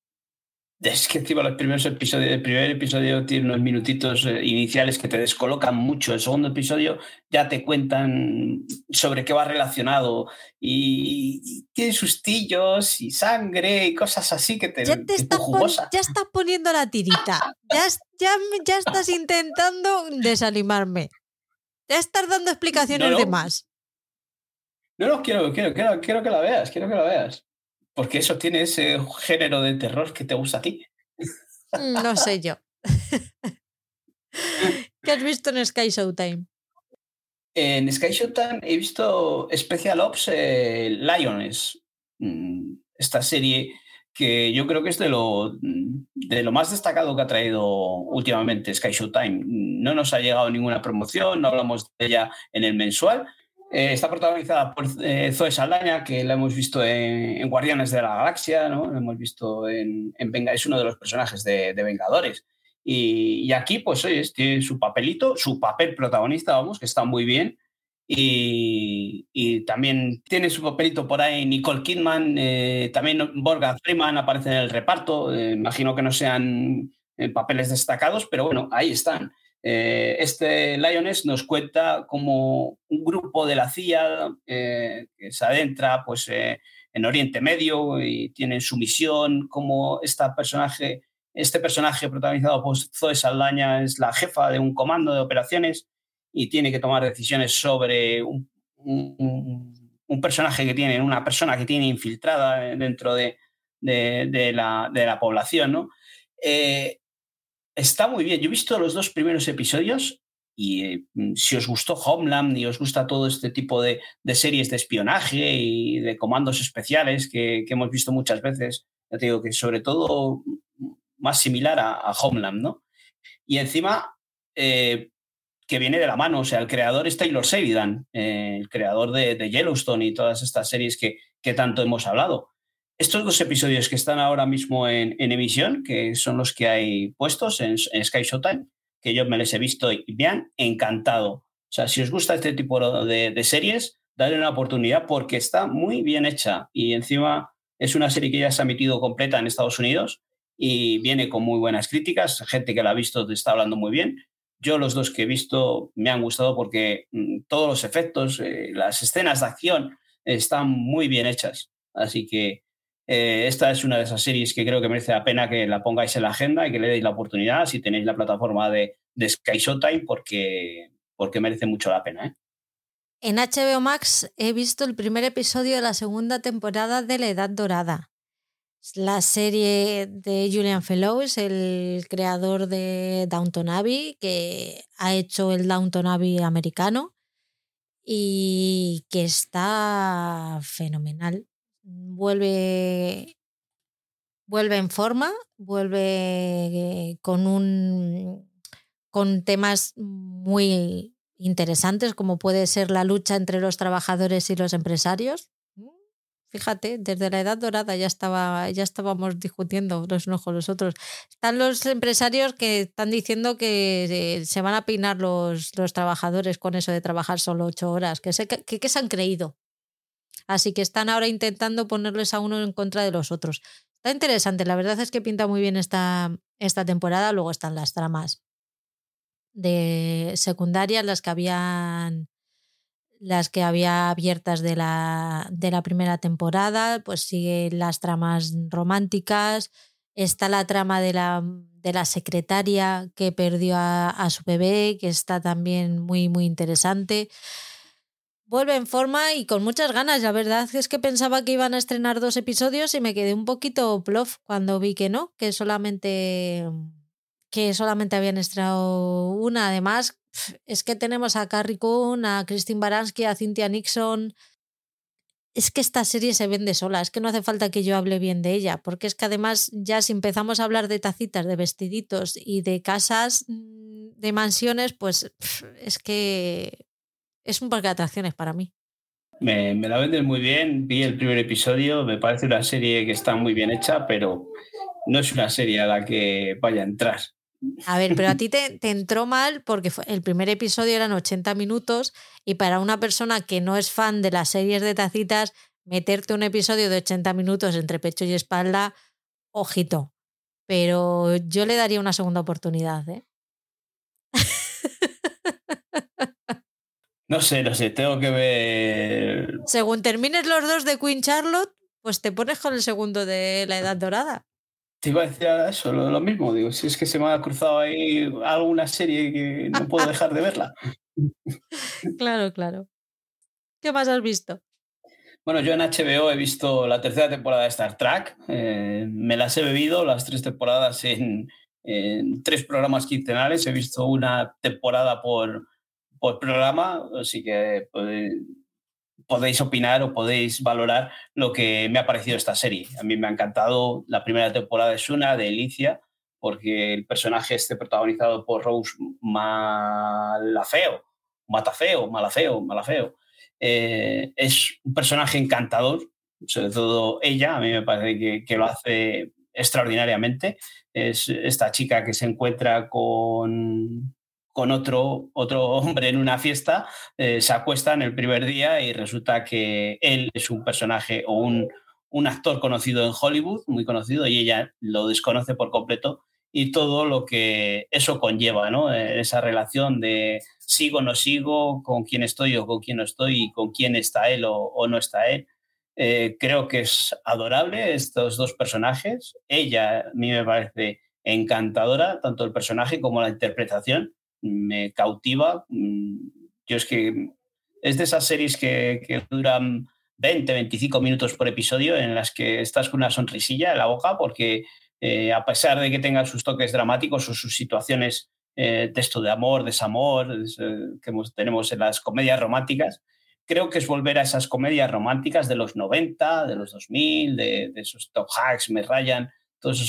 Es que encima los primeros episodios, el primer episodio tiene unos minutitos eh, iniciales que te descolocan mucho. El segundo episodio ya te cuentan sobre qué va relacionado y, tiene sustillos y sangre y cosas así que te, ya te estás, ya estás poniendo la tirita. Ya, ya, ya estás intentando desanimarme. Ya estás dando explicaciones de más. No, no, quiero, quiero, quiero, quiero que la veas, quiero que la veas. Porque eso tiene ese género de terror que te gusta a ti. Mm, no sé yo. *laughs* ¿Qué has visto en Sky Showtime? En Sky Showtime he visto Special Ops eh, Lions. Mm, esta serie que yo creo que es de lo, de lo más destacado que ha traído últimamente Sky Showtime. No nos ha llegado ninguna promoción, no hablamos de ella en el mensual, eh, está protagonizada por eh, Zoe Saldaña, que la hemos visto en, Guardianes de la Galaxia, ¿no? La hemos visto en, Venga, es uno de los personajes de, Vengadores. Y, aquí, pues, oye, tiene su papelito, su papel protagonista, vamos, que está muy bien. Y, también tiene su papelito por ahí Nicole Kidman, eh, también Morgan Freeman aparece en el reparto. imagino que no sean papeles destacados, pero bueno, ahí están. Eh, este Lioness nos cuenta como un grupo de la CIA eh, que se adentra pues, eh, en Oriente Medio y tiene su misión, como este personaje Este personaje protagonizado por Zoe Saldaña es la jefa de un comando de operaciones y tiene que tomar decisiones sobre un, personaje que tiene, una persona que tiene infiltrada dentro de, la, población, ¿no? Está muy bien. Yo he visto los dos primeros episodios y eh, si os gustó Homeland y os gusta todo este tipo de, series de espionaje y de comandos especiales que, hemos visto muchas veces, ya te digo que sobre todo más similar a, Homeland, ¿no? Y encima, eh, que viene de la mano, o sea, el creador es Taylor Sheridan, eh, el creador de, Yellowstone y todas estas series que tanto hemos hablado. Estos dos episodios que están ahora mismo en, emisión, que son los que hay puestos en, Sky Showtime, que yo me les he visto y me han encantado. O sea, si os gusta este tipo de, series, dadle una oportunidad porque está muy bien hecha y encima es una serie que ya se ha emitido completa en Estados Unidos y viene con muy buenas críticas. Gente que la ha visto te está hablando muy bien. Yo los dos que he visto me han gustado porque mm, todos los efectos, eh, las escenas de acción están muy bien hechas. Así que eh, esta es una de esas series que creo que merece la pena que la pongáis en la agenda y que le deis la oportunidad si tenéis la plataforma de, de Sky Showtime porque, porque merece mucho la pena. ¿eh? En HBO Max he visto el primer episodio de la segunda temporada de La Edad Dorada. La serie de Julian Fellows, el creador de Downton Abbey, que ha hecho el Downton Abbey americano y que está fenomenal vuelve, vuelve en forma, vuelve con un con temas muy interesantes como puede ser la lucha entre los trabajadores y los empresarios. Mm, fíjate, desde la edad dorada ya estaba, ya estábamos discutiendo los unos con los otros. Están los empresarios que están diciendo que se van a peinar los, los trabajadores con eso de trabajar solo ocho horas. que, que se han creído? Así que están ahora intentando ponerles a uno en contra de los otros. Está interesante, la verdad es que pinta muy bien esta, esta temporada. Luego están las tramas de secundarias, las que habían las que había abiertas de la, de la primera temporada, pues siguen las tramas románticas, está la trama de la, de la secretaria que perdió a, a, su bebé, que está también muy, muy interesante vuelve en forma y con muchas ganas. La verdad es que pensaba que iban a estrenar dos episodios y me quedé un poquito plof cuando vi que no, que solamente que solamente habían estrenado una. Además, es que tenemos a Carrie Coon, a Christine Baranski, a Cynthia Nixon. Es que esta serie se vende sola, es que no hace falta que yo hable bien de ella, porque es que además ya si empezamos a hablar de tacitas, de vestiditos y de casas, mm, de mansiones, pues es que es un parque de atracciones para mí. Me, la vendes muy bien, vi el primer episodio, me parece una serie que está muy bien hecha, pero no es una serie a la que vaya a entrar. A ver, pero a ti *laughs* te, entró mal porque el primer episodio eran 80 minutos y para una persona que no es fan de las series de tacitas, meterte un episodio de 80 minutos entre pecho y espalda, ojito. Pero yo le daría una segunda oportunidad. ¿eh? No sé, no sé, tengo que ver. Según termines los dos de Queen Charlotte, pues te pones con el segundo de la Edad Dorada. Te iba a decir eso, lo, mismo. Digo, si es que se me ha cruzado ahí alguna serie que no puedo dejar de verla. *laughs* claro, claro. ¿Qué más has visto? Bueno, yo en HBO he visto la tercera temporada de Star Trek. Eh, me las he bebido, las tres temporadas en, en tres programas quincenales. He visto una temporada por, por programa, así que podéis, opinar o podéis valorar lo que me ha parecido esta serie. A mí me ha encantado la primera temporada de Suna, de Elicia, porque el personaje este protagonizado por Rose Malafeo, Matafeo, Malafeo, Malafeo, eh, es un personaje encantador, sobre todo ella, a mí me parece que lo hace extraordinariamente. Es esta chica que se encuentra con, con otro, otro hombre en una fiesta, eh, se acuesta en el primer día y resulta que él es un personaje o un, un, actor conocido en Hollywood, muy conocido, y ella lo desconoce por completo y todo lo que eso conlleva, ¿no? Eh, esa relación de sigo o no sigo, con quién estoy o con quién no estoy, y con quién está él o, no está él. Eh, creo que es adorable estos dos personajes. Ella a mí me parece encantadora, tanto el personaje como la interpretación. Me cautiva. Mm, yo es que es de esas series que, que duran 20, 25 minutos por episodio en las que estás con una sonrisilla en la boca porque eh, a pesar de que tengan sus toques dramáticos o sus situaciones eh, texto de amor, desamor, eh, que tenemos en las comedias románticas, creo que es volver a esas comedias románticas de los 90, de los 2000, de, esos Top Hacks, Me Rayan, todas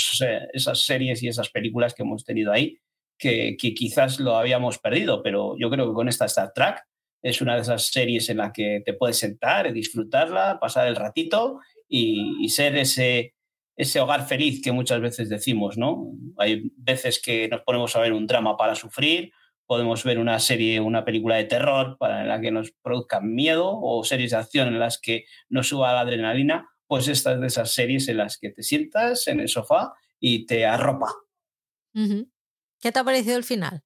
esas series y esas películas que hemos tenido ahí, que, quizás lo habíamos perdido, pero yo creo que con esta Star Trek es una de esas series en la que te puedes sentar, disfrutarla, pasar el ratito y, ser ese, ese hogar feliz que muchas veces decimos, ¿no? Hay veces que nos ponemos a ver un drama para sufrir, podemos ver una serie, una película de terror para la que nos produzca miedo o series de acción en las que nos suba la adrenalina, pues estas de esas series en las que te sientas en el sofá y te arropa. ¿Qué te ha parecido el final?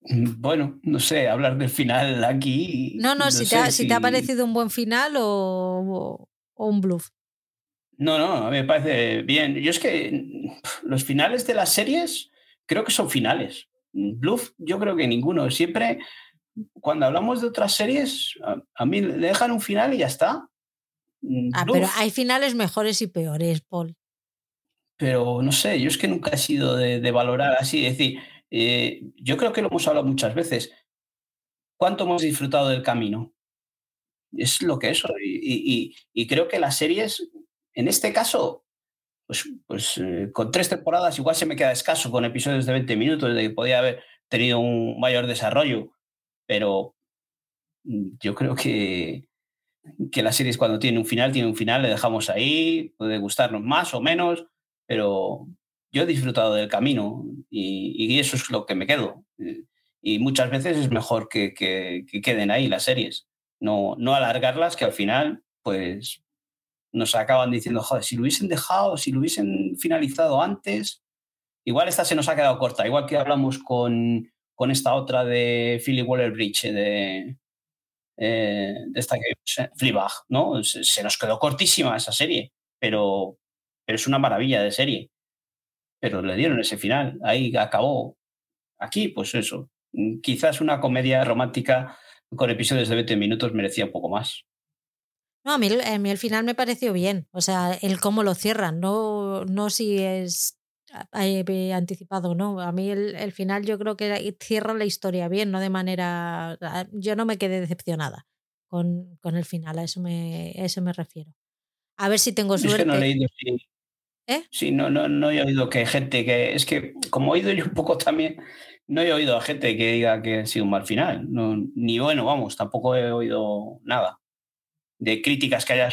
Mm, bueno, no sé, hablar del final aquí. No, no, si, te ha, si... te ha, parecido un buen final o, o, un bluff. No, no, a mí me parece bien. Yo es que los finales de las series creo que son finales. Bluff, yo creo que ninguno. Siempre, cuando hablamos de otras series, a, mí le dejan un final y ya está. Mm, ah, pero hay finales mejores y peores, Paul. Pero no sé, yo es que nunca he sido de, valorar así, decir, eh, yo creo que lo hemos hablado muchas veces. ¿Cuánto hemos disfrutado del camino? Es lo que es. Y, creo que las series, en este caso, pues, pues eh, con tres temporadas igual se me queda escaso con episodios de 20 minutos, de que podía haber tenido un mayor desarrollo, pero yo creo que, que las series cuando tienen un final, tienen un final, le dejamos ahí, puede gustarnos más o menos, pero yo he disfrutado del camino y, eso es lo que me quedo. Y muchas veces es mejor que, queden ahí las series, no, no alargarlas, que al final, pues nos acaban diciendo, joder, si lo hubiesen dejado, si lo hubiesen finalizado antes, igual esta se nos ha quedado corta, igual que hablamos con, con esta otra de Philly Waller Bridge, de, eh, de esta que Fleabag, ¿no? Se, nos quedó cortísima esa serie, pero, pero es una maravilla de serie pero le dieron ese final, ahí acabó. Aquí, pues eso, mm, quizás una comedia romántica con episodios de 20 minutos merecía un poco más. No, a mí, a mí el final me pareció bien, o sea, el cómo lo cierran, no, no si es anticipado no. A mí el, el, final yo creo que cierra la historia bien, no de manera... Yo no me quedé decepcionada con, con el final, a eso, me, a eso me refiero. A ver si tengo suerte. Es que no he leído ¿Eh? Sí, no, no, no he oído que gente que. Es que, como he oído yo un poco también, no he oído a gente que diga que ha sido un mal final. No, ni bueno, vamos, tampoco he oído nada de críticas que haya.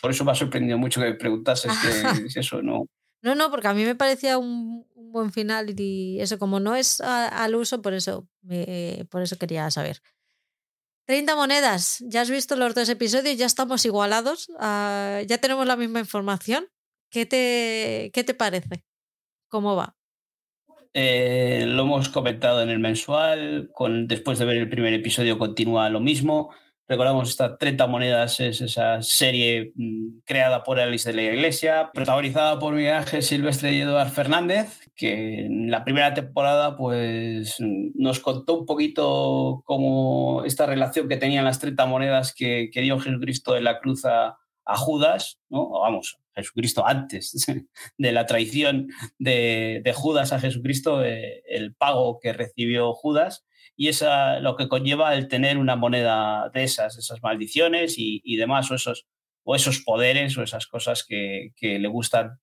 Por eso me ha sorprendido mucho que me preguntases que *laughs* eso, no. No, no, porque a mí me parecía un, buen final y eso, como no es al uso, por eso, por eso quería saber. 30 monedas, ya has visto los dos episodios, ya estamos igualados, ah, ya tenemos la misma información. ¿Qué te, qué te parece? ¿Cómo va? Eh, lo hemos comentado en el mensual, después de ver el primer episodio continúa lo mismo. Recordamos esta 30 monedas, es esa serie mm, creada por Alice de la Iglesia, protagonizada por Miguel Ángel Silvestre y Eduard Fernández, que en la primera temporada pues, nos contó un poquito cómo esta relación que tenían las 30 monedas que, que dio Jesucristo en la cruz a, a Judas, ¿no? vamos, Jesucristo antes *laughs* de la traición de, Judas a Jesucristo, eh, el pago que recibió Judas, y esa, lo que conlleva el tener una moneda de esas, esas maldiciones y, demás, o esos, o esos poderes o esas cosas que, le gustan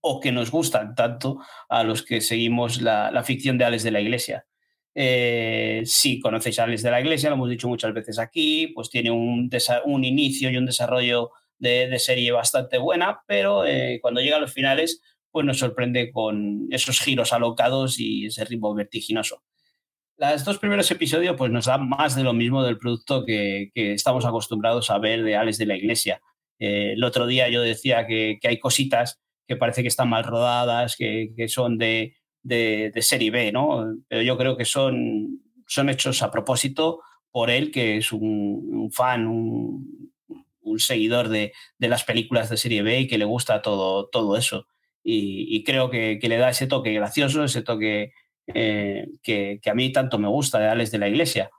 o que nos gustan tanto a los que seguimos la, ficción de Ales de la Iglesia. Eh, si conocéis a Ales de la Iglesia, lo hemos dicho muchas veces aquí, pues tiene un, un inicio y un desarrollo de, serie bastante buena, pero eh, cuando llega a los finales, pues nos sorprende con esos giros alocados y ese ritmo vertiginoso. Los dos primeros episodios pues nos dan más de lo mismo del producto que, estamos acostumbrados a ver de Alex de la Iglesia. Eh, el otro día yo decía que, hay cositas que parece que están mal rodadas, que, son de, de, serie B, ¿no? Pero yo creo que son, son hechos a propósito por él, que es un, un fan, un, un seguidor de, las películas de serie B y que le gusta todo, todo eso. y, creo que, le da ese toque gracioso, ese toque eh, que, a mí tanto me gusta de Alex de la Iglesia.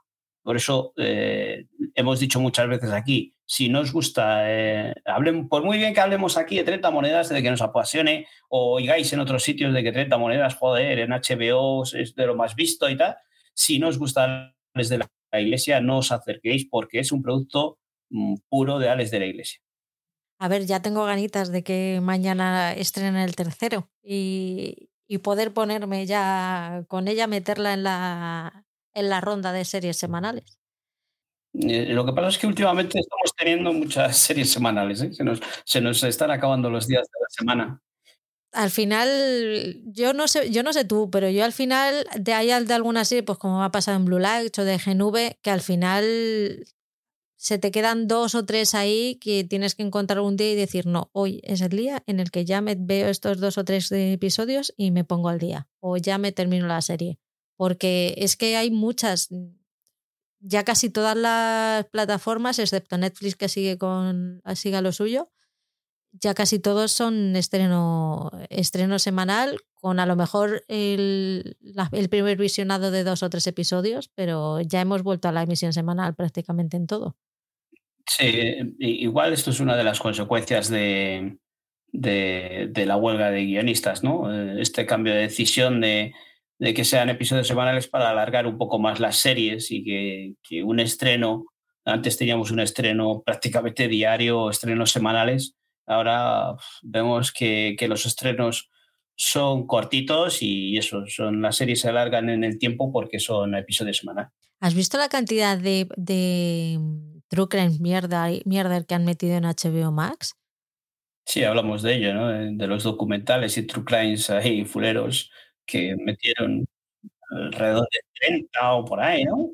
Por eso eh, hemos dicho muchas veces aquí, si no os gusta, eh, hablen, por muy bien que hablemos aquí de 30 monedas, de que nos apasione, o oigáis en otros sitios de que 30 monedas, joder, en HBO es de lo más visto y tal, si no os gusta Alex de la Iglesia, no os acerquéis porque es un producto puro de Alex de la Iglesia. A ver, ya tengo ganitas de que mañana estrenen el tercero y, y poder ponerme ya con ella, meterla en la, en la ronda de series semanales. Eh, lo que pasa es que últimamente estamos teniendo muchas *laughs* series semanales, ¿eh? se, nos, se, nos, están acabando los días de la semana. Al final, yo no sé, yo no sé tú, pero yo al final de ahí de alguna serie, pues como ha pasado en Blue Light o de GNV, que al final se te quedan dos o tres ahí que tienes que encontrar un día y decir, no, hoy es el día en el que ya me veo estos dos o tres episodios y me pongo al día, o ya me termino la serie porque es que hay muchas, ya casi todas las plataformas, excepto Netflix que sigue con siga lo suyo, ya casi todos son estreno, estreno semanal, con a lo mejor el, el primer visionado de dos o tres episodios, pero ya hemos vuelto a la emisión semanal prácticamente en todo. Sí, igual esto es una de las consecuencias de, de, de la huelga de guionistas, ¿no? Este cambio de decisión de, de que sean episodios semanales para alargar un poco más las series y que, un estreno, antes teníamos un estreno prácticamente diario, estrenos semanales, ahora vemos que, los estrenos son cortitos y eso, son, las series se alargan en el tiempo porque son episodios semanales. ¿Has visto la cantidad de, de True Crime mierda, mierda que han metido en HBO Max? Sí, hablamos de ello, ¿no? De los documentales y True Crimes ahí, fuleros que metieron alrededor de 30 o por ahí, ¿no?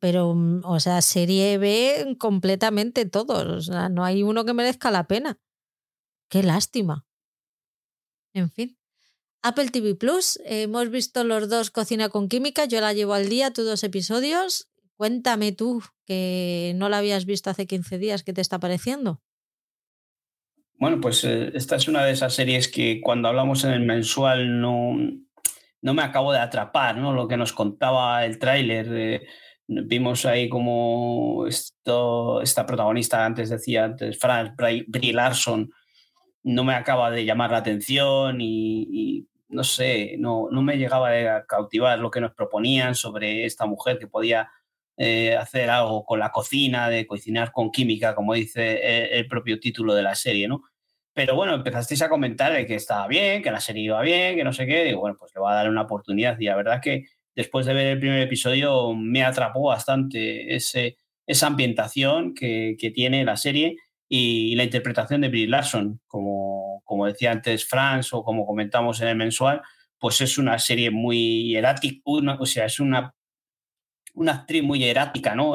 Pero, mm, o sea, serie B completamente todos. O sea, no hay uno que merezca la pena. Qué lástima. En fin. Apple TV Plus, hemos visto los dos Cocina con Química, yo la llevo al día, tú dos episodios. Cuéntame tú, que no la habías visto hace 15 días, ¿qué te está pareciendo? Bueno, pues eh, esta es una de esas series que cuando hablamos en el mensual no, no me acabo de atrapar, ¿no? Lo que nos contaba el tráiler. Eh, vimos ahí como esto, esta protagonista, antes decía, antes, Franz Brie Larson, no me acaba de llamar la atención y, no sé, no, no, me llegaba a cautivar lo que nos proponían sobre esta mujer que podía eh, hacer algo con la cocina, de cocinar con química, como dice eh, el propio título de la serie, ¿no? Pero bueno, empezasteis a comentar que estaba bien, que la serie iba bien, que no sé qué. Y bueno, pues le voy a dar una oportunidad. Y la verdad que después de ver el primer episodio me atrapó bastante ese, esa ambientación que, que tiene la serie y la interpretación de Brie Larson. Como, como decía antes Franz o como comentamos en el mensual, pues es una serie muy hierática, o sea, es una, una actriz muy hierática, ¿no?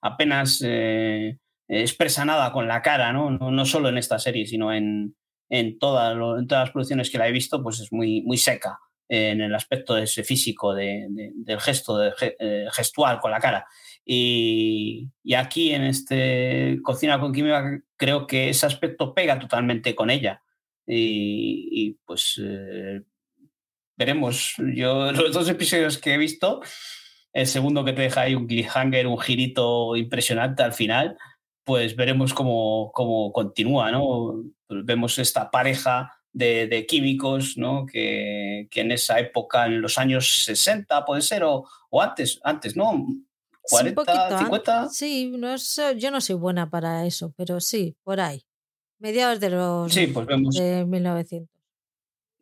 apenas. Eh, expresa nada con la cara, ¿no? No, solo en esta serie, sino en, en, todas las producciones que la he visto, pues es muy, muy seca en el aspecto de ese físico, de, del gesto de, eh, gestual con la cara. Y, aquí en este Cocina con Química creo que ese aspecto pega totalmente con ella. Y, pues eh, veremos. Yo *laughs* los dos episodios que he visto, el segundo que te deja ahí un cliffhanger, un girito impresionante al final, pues veremos cómo, cómo continúa, ¿no? Vemos esta pareja de, químicos, ¿no? Que, en esa época, en los años 60, puede ser, o, antes, antes, ¿no? 40, 50. Sí, no yo no soy buena para eso, pero sí, por ahí. Mediados de los sí, pues vemos, de 1900.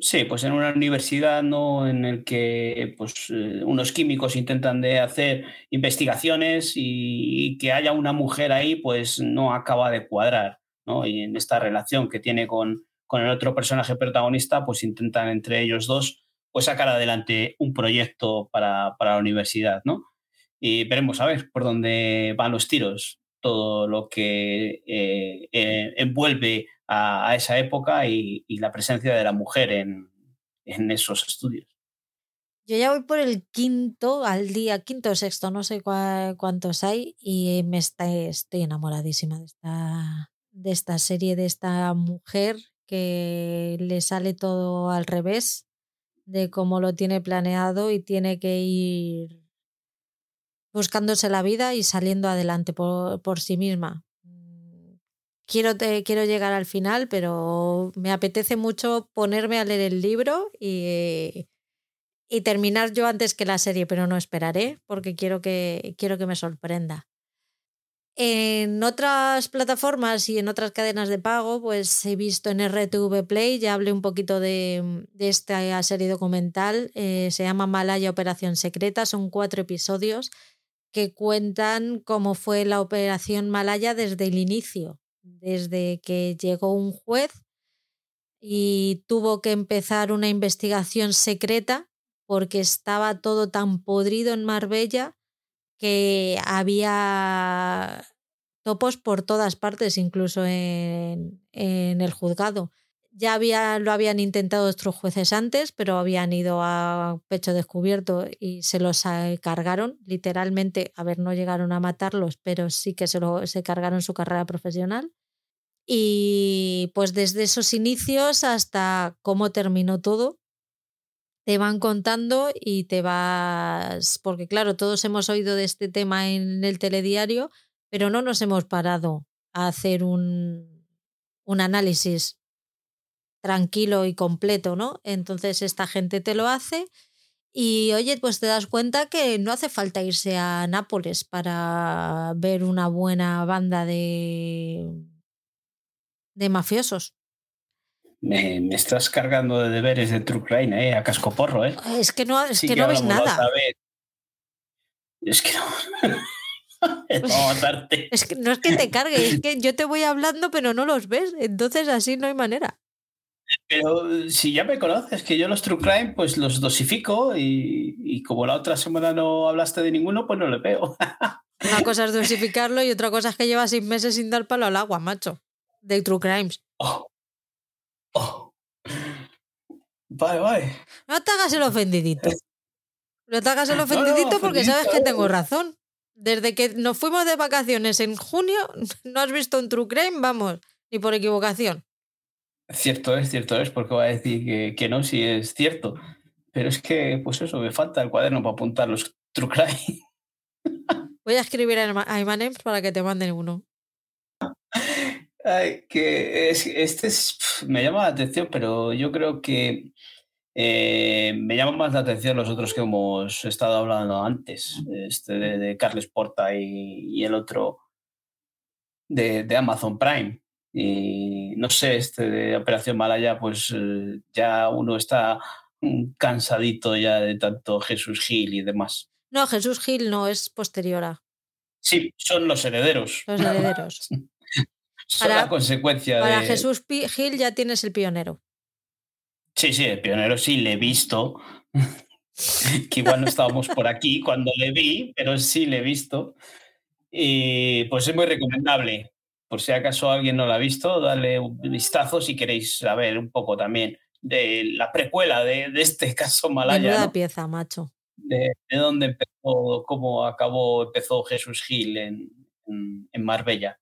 Sí, pues en una universidad ¿no? en el que pues, eh, unos químicos intentan de hacer investigaciones y, que haya una mujer ahí, pues no acaba de cuadrar. ¿no? Y en esta relación que tiene con, con el otro personaje protagonista, pues intentan entre ellos dos pues sacar adelante un proyecto para, para la universidad. ¿no? Y veremos a ver por dónde van los tiros, todo lo que eh, eh, envuelve a, esa época y, la presencia de la mujer en, esos estudios. Yo ya voy por el quinto al día, quinto o sexto, no sé cuántos hay, y me está, estoy enamoradísima de esta, de esta serie, de esta mujer que le sale todo al revés de cómo lo tiene planeado y tiene que ir buscándose la vida y saliendo adelante por, por sí misma. Quiero, llegar al final, pero me apetece mucho ponerme a leer el libro y, terminar yo antes que la serie, pero no esperaré porque quiero que, me sorprenda. En otras plataformas y en otras cadenas de pago, pues he visto en RTV Play, ya hablé un poquito de, de esta serie documental, eh, se llama Malaya Operación Secreta, son cuatro episodios que cuentan cómo fue la Operación Malaya desde el inicio, desde que llegó un juez y tuvo que empezar una investigación secreta porque estaba todo tan podrido en Marbella que había topos por todas partes, incluso en, el juzgado. Ya había, lo habían intentado otros jueces antes, pero habían ido a pecho descubierto y se los cargaron, literalmente. A ver, no llegaron a matarlos, pero sí que se, lo, se cargaron su carrera profesional. Y pues desde esos inicios hasta cómo terminó todo, te van contando y te vas, porque claro, todos hemos oído de este tema en el telediario, pero no nos hemos parado a hacer un, un análisis tranquilo y completo, ¿no? Entonces esta gente te lo hace y oye, pues te das cuenta que no hace falta irse a Nápoles para ver una buena banda de, de mafiosos. Me, me, estás cargando de deberes de True Crime, ¿eh? A cascoporro, ¿eh? Es que no, es sí que, que no ves nada. Es que no. *laughs* es que no es que te cargue, es que yo te voy hablando, pero no los ves. Entonces así no hay manera. Pero si ya me conoces, que yo los True Crime pues los dosifico y, y como la otra semana no hablaste de ninguno, pues no le veo. *laughs* Una cosa es dosificarlo y otra cosa es que lleva seis meses sin dar palo al agua, macho. De True Crimes. Oh. Oh. Vale, vale. No te hagas el ofendidito. No te hagas el ofendidito *laughs* no, no, porque sabes que tengo razón. Desde que nos fuimos de vacaciones en junio, *laughs* no has visto un True Crime, vamos, ni por equivocación. Cierto es, cierto es, porque va a decir que, que no, si es cierto. Pero es que, pues eso, me falta el cuaderno para apuntar los True Crime. *laughs* Voy a escribir a Imanems para que te manden uno. Ay, que es, este es, me llama la atención, pero yo creo que eh, me llama más la atención los otros que hemos estado hablando antes, este de, de Carles Porta y, y el otro de, de, Amazon Prime. Y no sé, este de Operación Malaya, pues eh, ya uno está cansadito ya de tanto Jesús Gil y demás. No, Jesús Gil no, es posterior a. Sí, son los herederos. Los herederos. *laughs* Son para, la consecuencia para de... Jesús Gil ya tienes el pionero. Sí, sí, el pionero sí le he visto. *laughs* que igual no estábamos por aquí cuando le vi, pero sí le he visto. Y pues es muy recomendable. Por si acaso alguien no lo ha visto, dale un vistazo si queréis saber un poco también de la precuela de, de este *laughs* caso Malaya. ¿no? pieza, macho. De, de, dónde empezó, cómo acabó, empezó Jesús Gil en, en, en Marbella.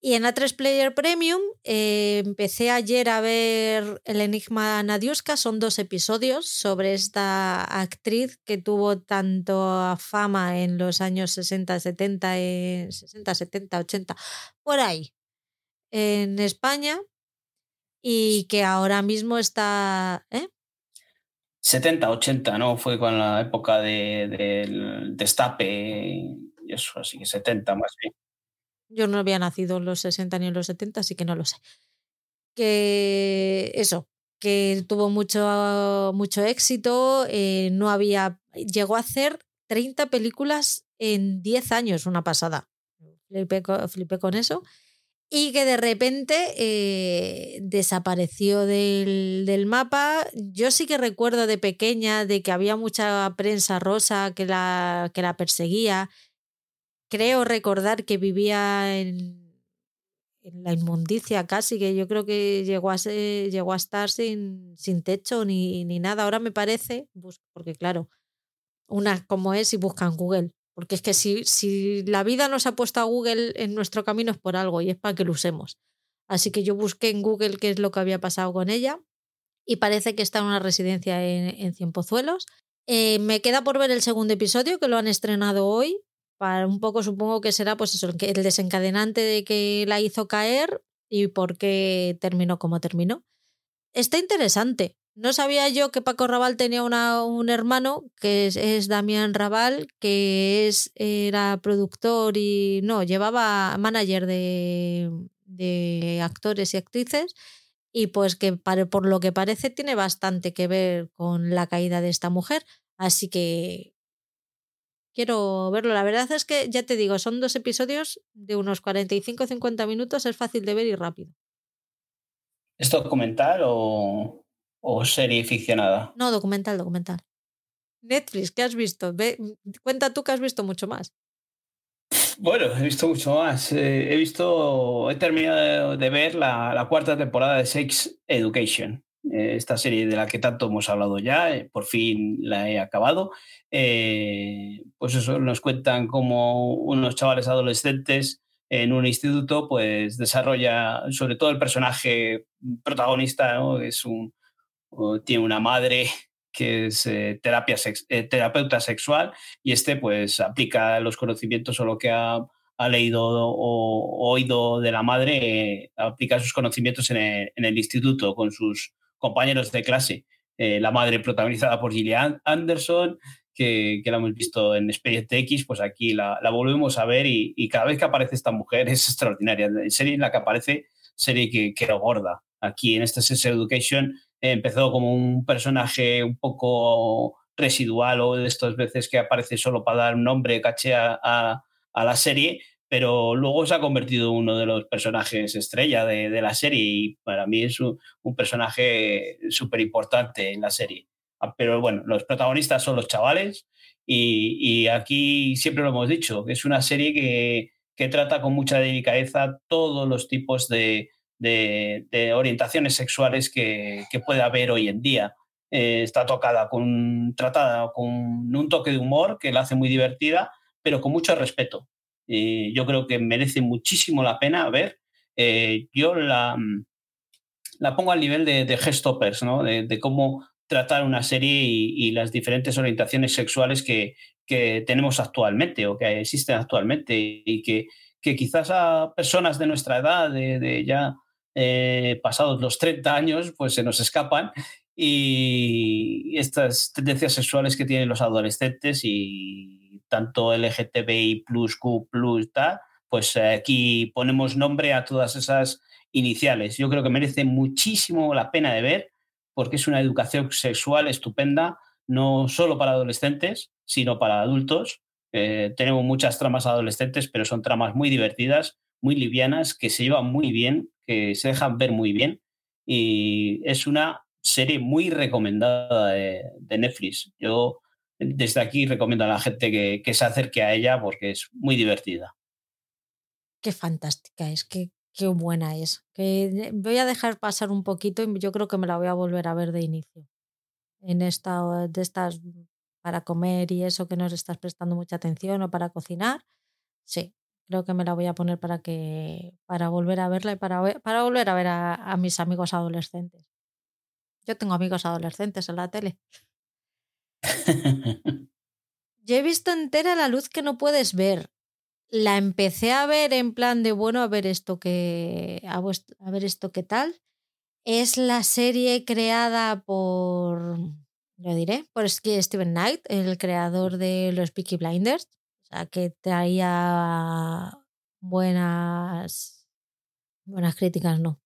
Y en A3 Player Premium eh, empecé ayer a ver El Enigma Nadiuska, son dos episodios sobre esta actriz que tuvo tanto fama en los años 60, 70, eh, 60, 70, 80, por ahí, en España, y que ahora mismo está... ¿eh? 70, 80, ¿no? Fue con la época del de, destape y eso, así que 70 más bien. Yo no había nacido en los 60 ni en los 70, así que no lo sé. Que eso, que tuvo mucho, mucho éxito, eh, no había, llegó a hacer 30 películas en 10 años, una pasada. Flipé con, eso. Y que de repente eh, desapareció del, del, mapa. Yo sí que recuerdo de pequeña de que había mucha prensa rosa que la, que la perseguía, creo recordar que vivía en, la inmundicia casi, que yo creo que llegó a, a estar sin, techo ni, nada. Ahora me parece, porque claro, una como es y buscan Google. Porque es que si, si la vida nos ha puesto a Google en nuestro camino es por algo y es para que lo usemos. Así que yo busqué en Google qué es lo que había pasado con ella y parece que está en una residencia en, en Cienpozuelos. Eh, me queda por ver el segundo episodio que lo han estrenado hoy. Para un poco supongo que será pues eso, el desencadenante de que la hizo caer y por qué terminó como terminó. Está interesante. No sabía yo que Paco Raval tenía una, un hermano que es, Damián Raval, que es, era productor y no, llevaba manager de, de actores y actrices y pues que por lo que parece tiene bastante que ver con la caída de esta mujer. Así que quiero verlo. La verdad es que, ya te digo, son dos episodios de unos 45-50 minutos, es fácil de ver y rápido. ¿Es documental o, o serie ficcionada? No, documental, documental. Netflix, ¿qué has visto? Ve, cuenta tú que has visto mucho más. Bueno, he visto mucho más. Eh, he visto, he terminado de ver la, la, cuarta temporada de Sex Education, esta serie de la que tanto hemos hablado ya, eh, por fin la he acabado. Eh, pues eso, nos cuentan cómo unos chavales adolescentes en un instituto pues desarrolla, sobre todo el personaje protagonista, ¿no? es un, tiene una madre que es eh, terapia sex, eh, terapeuta sexual y este pues aplica los conocimientos o lo que ha, ha leído o, oído de la madre, eh, aplica sus conocimientos en el, en el, instituto con sus compañeros de clase. Eh, la madre protagonizada por Gillian Anderson, que, que, la hemos visto en Expediente X, pues aquí la, volvemos a ver y, y, cada vez que aparece esta mujer es extraordinaria. En serie en la que aparece, serie que, que gorda. Aquí en este Sex Education empezó como un personaje un poco residual o de estas veces que aparece solo para dar un nombre, caché a, a la serie, pero luego se ha convertido en uno de los personajes estrella de, la serie y para mí es un, personaje súper importante en la serie. Pero bueno, los protagonistas son los chavales y, aquí siempre lo hemos dicho, es una serie que, trata con mucha delicadeza todos los tipos de, orientaciones sexuales que, que, puede haber hoy en día. Eh, está tocada con, tratada con un toque de humor que la hace muy divertida, pero con mucho respeto. Eh, yo creo que merece muchísimo la pena ver. Eh, yo la, la, pongo al nivel de, de Gestoppers, ¿no? de, de, cómo tratar una serie y, y, las diferentes orientaciones sexuales que, que tenemos actualmente o que existen actualmente y que, que quizás a personas de nuestra edad, de, de ya eh, pasados los 30 años, pues se nos escapan y estas tendencias sexuales que tienen los adolescentes y tanto LGTBI Q tal, pues aquí ponemos nombre a todas esas iniciales. Yo creo que merece muchísimo la pena de ver porque es una educación sexual estupenda, no solo para adolescentes, sino para adultos. Eh, tenemos muchas tramas adolescentes, pero son tramas muy divertidas, muy livianas, que se llevan muy bien, que se dejan ver muy bien. Y es una serie muy recomendada de, de Netflix. Yo desde aquí recomiendo a la gente que, que, se acerque a ella porque es muy divertida. Qué fantástica es, qué, qué buena es. Que voy a dejar pasar un poquito y yo creo que me la voy a volver a ver de inicio. En esta, de estas para comer y eso que nos estás prestando mucha atención o para cocinar. Sí, creo que me la voy a poner para que para volver a verla y para, para volver a ver a mis amigos adolescentes. Yo tengo amigos adolescentes en la tele. *laughs* Yo he visto entera la luz que no puedes ver. La empecé a ver en plan de bueno, a ver esto que a, a ver esto qué tal. Es la serie creada por lo diré, por Steven Knight, el creador de los Peaky Blinders, o sea, que traía buenas buenas críticas, no,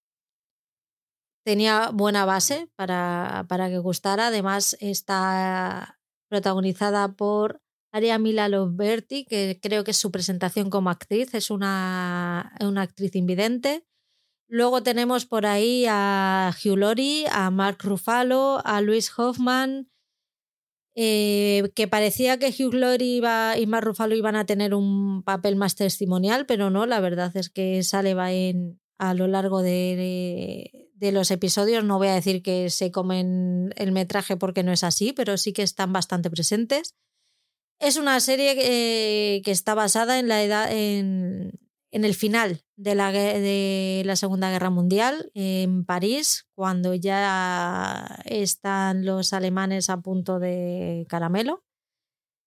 tenía buena base para, para que gustara. Además, está protagonizada por Aria Mila Loberti, que creo que es su presentación como actriz, es una, una actriz invidente. Luego tenemos por ahí a Hugh Laurie, a Mark Ruffalo, a Luis Hoffman, eh, que parecía que Hugh Laurie iba, y Mark Ruffalo iban a tener un papel más testimonial, pero no, la verdad es que sale va en, a lo largo de, de, los episodios. No voy a decir que se comen el metraje porque no es así, pero sí que están bastante presentes. Es una serie que, que está basada en la edad, en, en el final de la, de la Segunda Guerra Mundial, en París, cuando ya están los alemanes a punto de caramelo.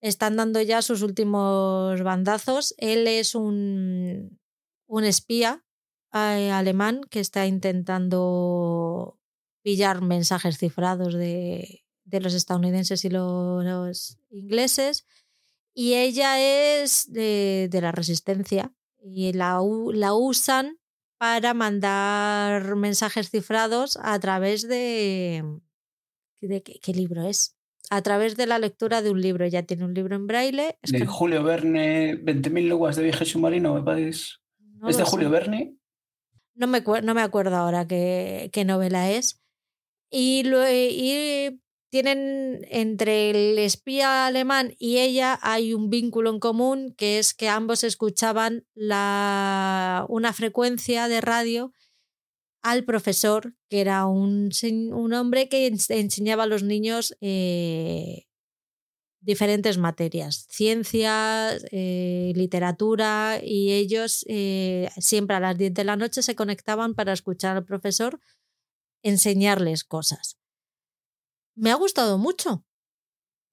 Están dando ya sus últimos bandazos. Él es un, un espía eh, alemán que está intentando pillar mensajes cifrados de, de los estadounidenses y los, ingleses. Y ella es de, de la resistencia y la, la usan para mandar mensajes cifrados a través de... ¿De qué, libro es? A través de la lectura de un libro. Ya tiene un libro en braille. de Julio Verne, 20.000 leguas de viaje submarino, me parece. ¿Es de Julio Verne? No me, no me acuerdo ahora qué, qué novela es. Y, tienen entre el espía alemán y ella hay un vínculo en común que es que ambos escuchaban la, una frecuencia de radio al profesor, que era un, un hombre que enseñaba a los niños eh, diferentes materias, ciencias, eh, literatura, y ellos eh, siempre a las 10 de la noche se conectaban para escuchar al profesor enseñarles cosas me ha gustado mucho.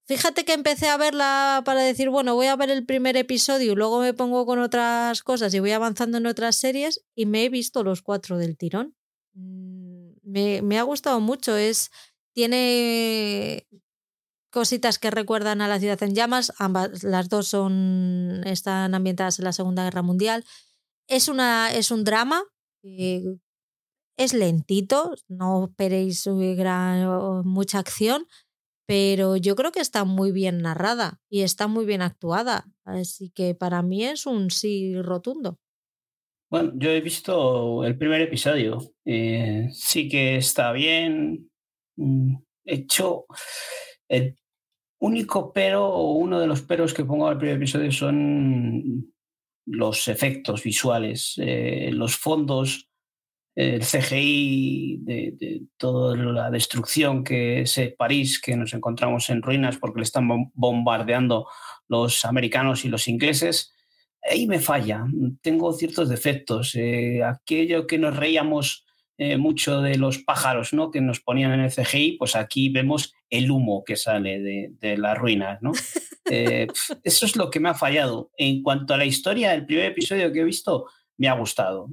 Fíjate que empecé a verla para decir, bueno, voy a ver el primer episodio y luego me pongo con otras cosas y voy avanzando en otras series y me he visto los cuatro del tirón. Mm, me, me ha gustado mucho. Es, tiene cositas que recuerdan a la ciudad en llamas. Ambas, las dos son, están ambientadas en la Segunda Guerra Mundial. Es, una, es un drama eh, es lentito, no esperéis gran, mucha acción, pero yo creo que está muy bien narrada y está muy bien actuada. Así que para mí es un sí rotundo. Bueno, yo he visto el primer episodio. Eh, sí que está bien mm, hecho. Único pero, o uno de los peros que pongo al primer episodio son los efectos visuales, eh, los fondos el CGI de, toda la destrucción que es París, que nos encontramos en ruinas porque le están bombardeando los americanos y los ingleses, ahí me falla. Tengo ciertos defectos. Eh, aquello que nos reíamos eh, mucho de los pájaros ¿no? que nos ponían en el CGI, pues aquí vemos el humo que sale de, las ruinas. ¿no? *laughs* Eh, eso es lo que me ha fallado. En cuanto a la historia, el primer episodio que he visto me ha gustado.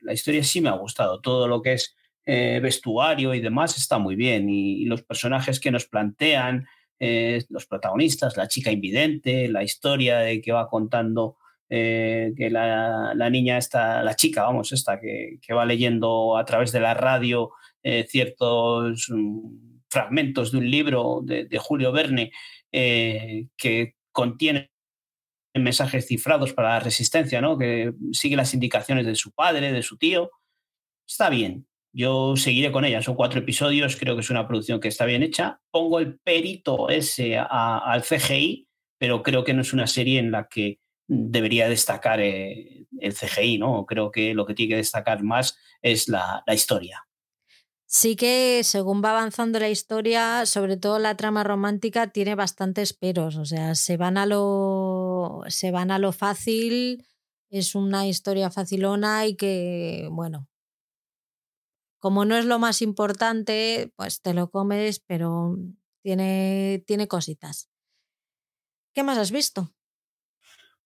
La historia sí me ha gustado. Todo lo que es eh, vestuario y demás está muy bien. Y, los personajes que nos plantean, eh, los protagonistas, la chica invidente, la historia de que va contando eh, que la, niña está, la chica, vamos, esta, que, va leyendo a través de la radio ciertos mm, fragmentos de un libro de, Julio Verne que contiene mensajes cifrados para la resistencia, ¿no? Que sigue las indicaciones de su padre, de su tío. Está bien. Yo seguiré con ella. Son cuatro episodios. Creo que es una producción que está bien hecha. Pongo el perito ese al CGI, pero creo que no es una serie en la que debería destacar eh, el CGI, ¿no? Creo que lo que tiene que destacar más es la historia. Sí que según va avanzando la historia, sobre todo la trama romántica, tiene bastantes peros. O sea, se van a lo. se van a lo fácil. Es una historia facilona y que, bueno. Como no es lo más importante, pues te lo comes, pero tiene, tiene cositas. ¿Qué más has visto?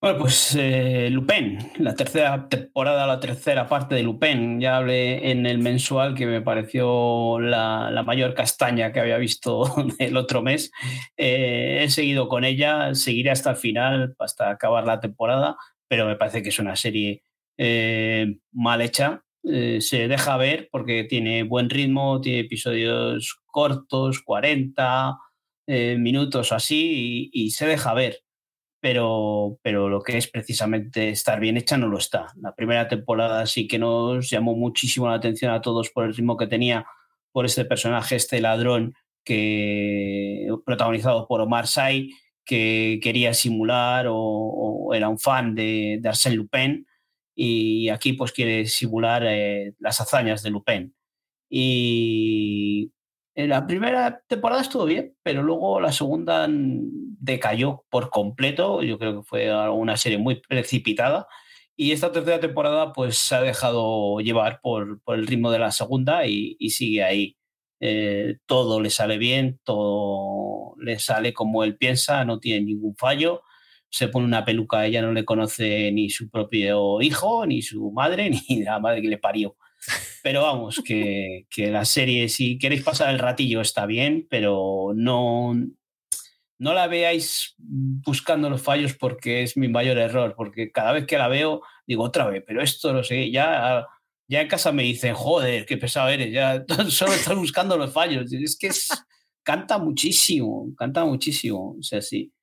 Bueno, pues eh, Lupin, la tercera temporada, la tercera parte de Lupin. Ya hablé en el mensual que me pareció la, mayor castaña que había visto *laughs* el otro mes. Eh, he seguido con ella, seguiré hasta el final, hasta acabar la temporada, pero me parece que es una serie eh, mal hecha. se deja ver porque tiene buen ritmo, tiene episodios cortos, 40 minutos así, y se deja ver pero, pero lo que es precisamente estar bien hecha no lo está. La primera temporada sí que nos llamó muchísimo la atención a todos por el ritmo que tenía, por este personaje, este ladrón que protagonizado por Omar Sy, que quería simular o, era un fan de, de, Arsène Lupin y aquí pues quiere simular eh, las hazañas de Lupin. Y en la primera temporada estuvo bien, pero luego la segunda decayó por completo. Yo creo que fue una serie muy precipitada Y esta tercera temporada pues se ha dejado llevar por, por el ritmo de la segunda y, y sigue ahí. Eh, todo le sale bien, todo le sale como él piensa, no tiene ningún fallo. Se pone una peluca, ella no le conoce ni su propio hijo, ni su madre, *laughs* ni la madre que le parió. Pero vamos, que, que la serie, si queréis pasar el ratillo, está bien, pero no, no la veáis buscando los fallos porque es mi mayor error, porque cada vez que la veo digo otra vez, pero esto no sé, ya, ya en casa me dicen, joder, qué pesado eres, ya *laughs* solo estás buscando los fallos. Es que canta muchísimo, canta muchísimo, o sea, sí.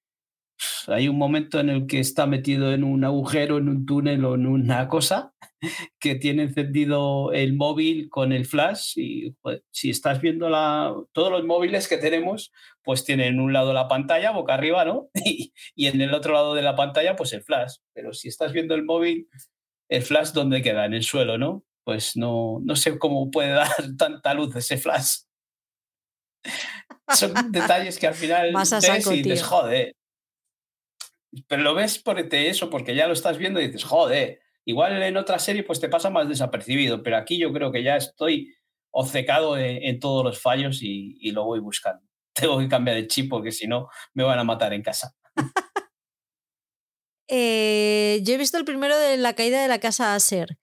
Hay un momento en el que está metido en un agujero, en un túnel o en una cosa que tiene encendido el móvil con el flash y si estás viendo la, todos los móviles que tenemos, pues tienen un lado la pantalla, boca arriba, ¿no? *laughs* Y, y, en el otro lado de la pantalla, pues el flash. Pero si estás viendo el móvil, el flash, ¿dónde queda? En el suelo, ¿no? Pues no, no sé cómo puede *laughs* dar tanta luz ese flash. Son detalles que al final Más a ves y dices, joder. Pero lo ves por eso, porque ya lo estás viendo y dices, joder. Igual en otra serie pues te pasa más desapercibido, pero aquí yo creo que ya estoy obcecado en, todos los fallos y, lo voy buscando. *laughs* Tengo que cambiar de chip porque si no me van a matar en casa. *laughs* eh, yo he visto el primero de la caída de la casa Aser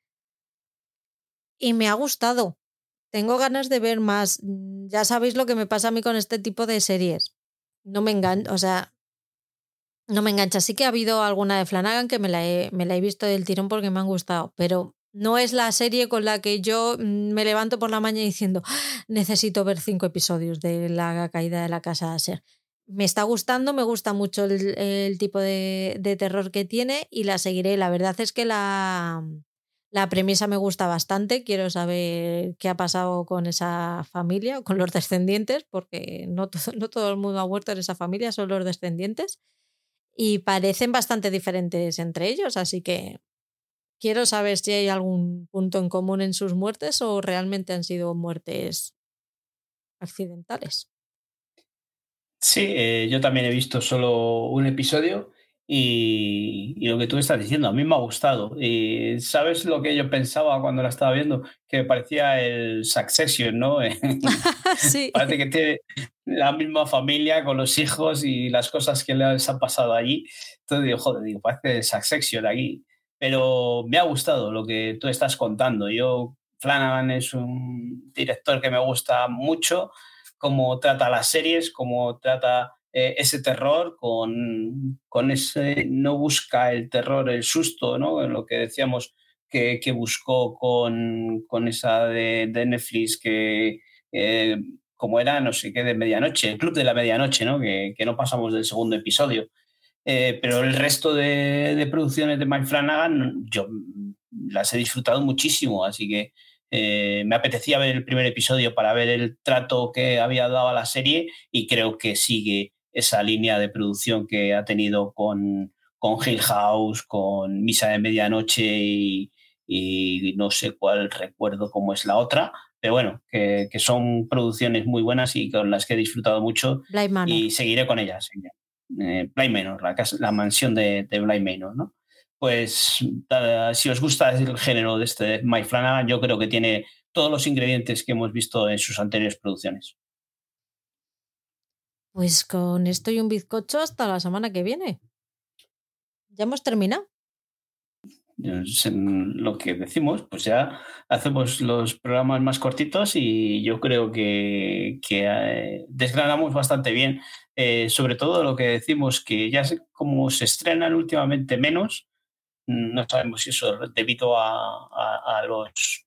y me ha gustado. Tengo ganas de ver más. Ya sabéis lo que me pasa a mí con este tipo de series. No me engancha, o sea, no me engancha. Sí que ha habido alguna de Flanagan que me la, he, visto del tirón porque me han gustado, pero no es la serie con la que yo mm, me levanto por la mañana diciendo "Ah, necesito ver cinco episodios de la caída de la casa Aser. Me está gustando, me gusta mucho el, tipo de, de, terror que tiene y la seguiré. La verdad es que la, premisa me gusta bastante. Quiero saber qué ha pasado con esa familia, con los descendientes, porque no todo, no todo el mundo ha muerto en esa familia, son los descendientes y parecen bastante diferentes entre ellos, así que quiero saber si hay algún punto en común en sus muertes o realmente han sido muertes accidentales. Sí, eh, yo también he visto solo un episodio y, y, lo que tú estás diciendo, a mí me ha gustado. Y ¿Sabes lo que yo pensaba cuando la estaba viendo? Que parecía el Succession, ¿no? *laughs* *laughs* sí. Parece que tiene la misma familia con los hijos y las cosas que les han pasado allí. Entonces digo, joder, digo, parece el Succession aquí. Pero me ha gustado lo que tú estás contando. Yo, Flanagan es un director que me gusta mucho, cómo trata las series, cómo trata eh, ese terror, con, con, ese, no busca el terror, el susto, ¿no? Lo que decíamos que, que buscó con, con, esa de, de Netflix que, eh, como era, no sé qué, de medianoche, el Club de la Medianoche, ¿no? Que, que no pasamos del segundo episodio. Eh, pero el resto de, producciones de Mike Flanagan, yo las he disfrutado muchísimo, así que eh, me apetecía ver el primer episodio para ver el trato que había dado a la serie y creo que sigue esa línea de producción que ha tenido con, con Hill House, con Misa de Medianoche y, y, no sé cuál recuerdo cómo es la otra, pero bueno, que, que, son producciones muy buenas y con las que he disfrutado mucho y seguiré con ellas. Eh, Bly Manor, la, casa, la mansión de, de Bly Manor, ¿no? Pues uh, si os gusta el género de este Mike Flanagan, yo creo que tiene todos los ingredientes que hemos visto en sus anteriores producciones. Pues con esto y un bizcocho hasta la semana que viene. Ya hemos terminado. Lo que decimos, pues ya hacemos los programas más cortitos y yo creo que, eh, desgranamos bastante bien, eh, sobre todo lo que decimos, que ya como se estrenan últimamente menos, no sabemos si eso es debido a, a, a los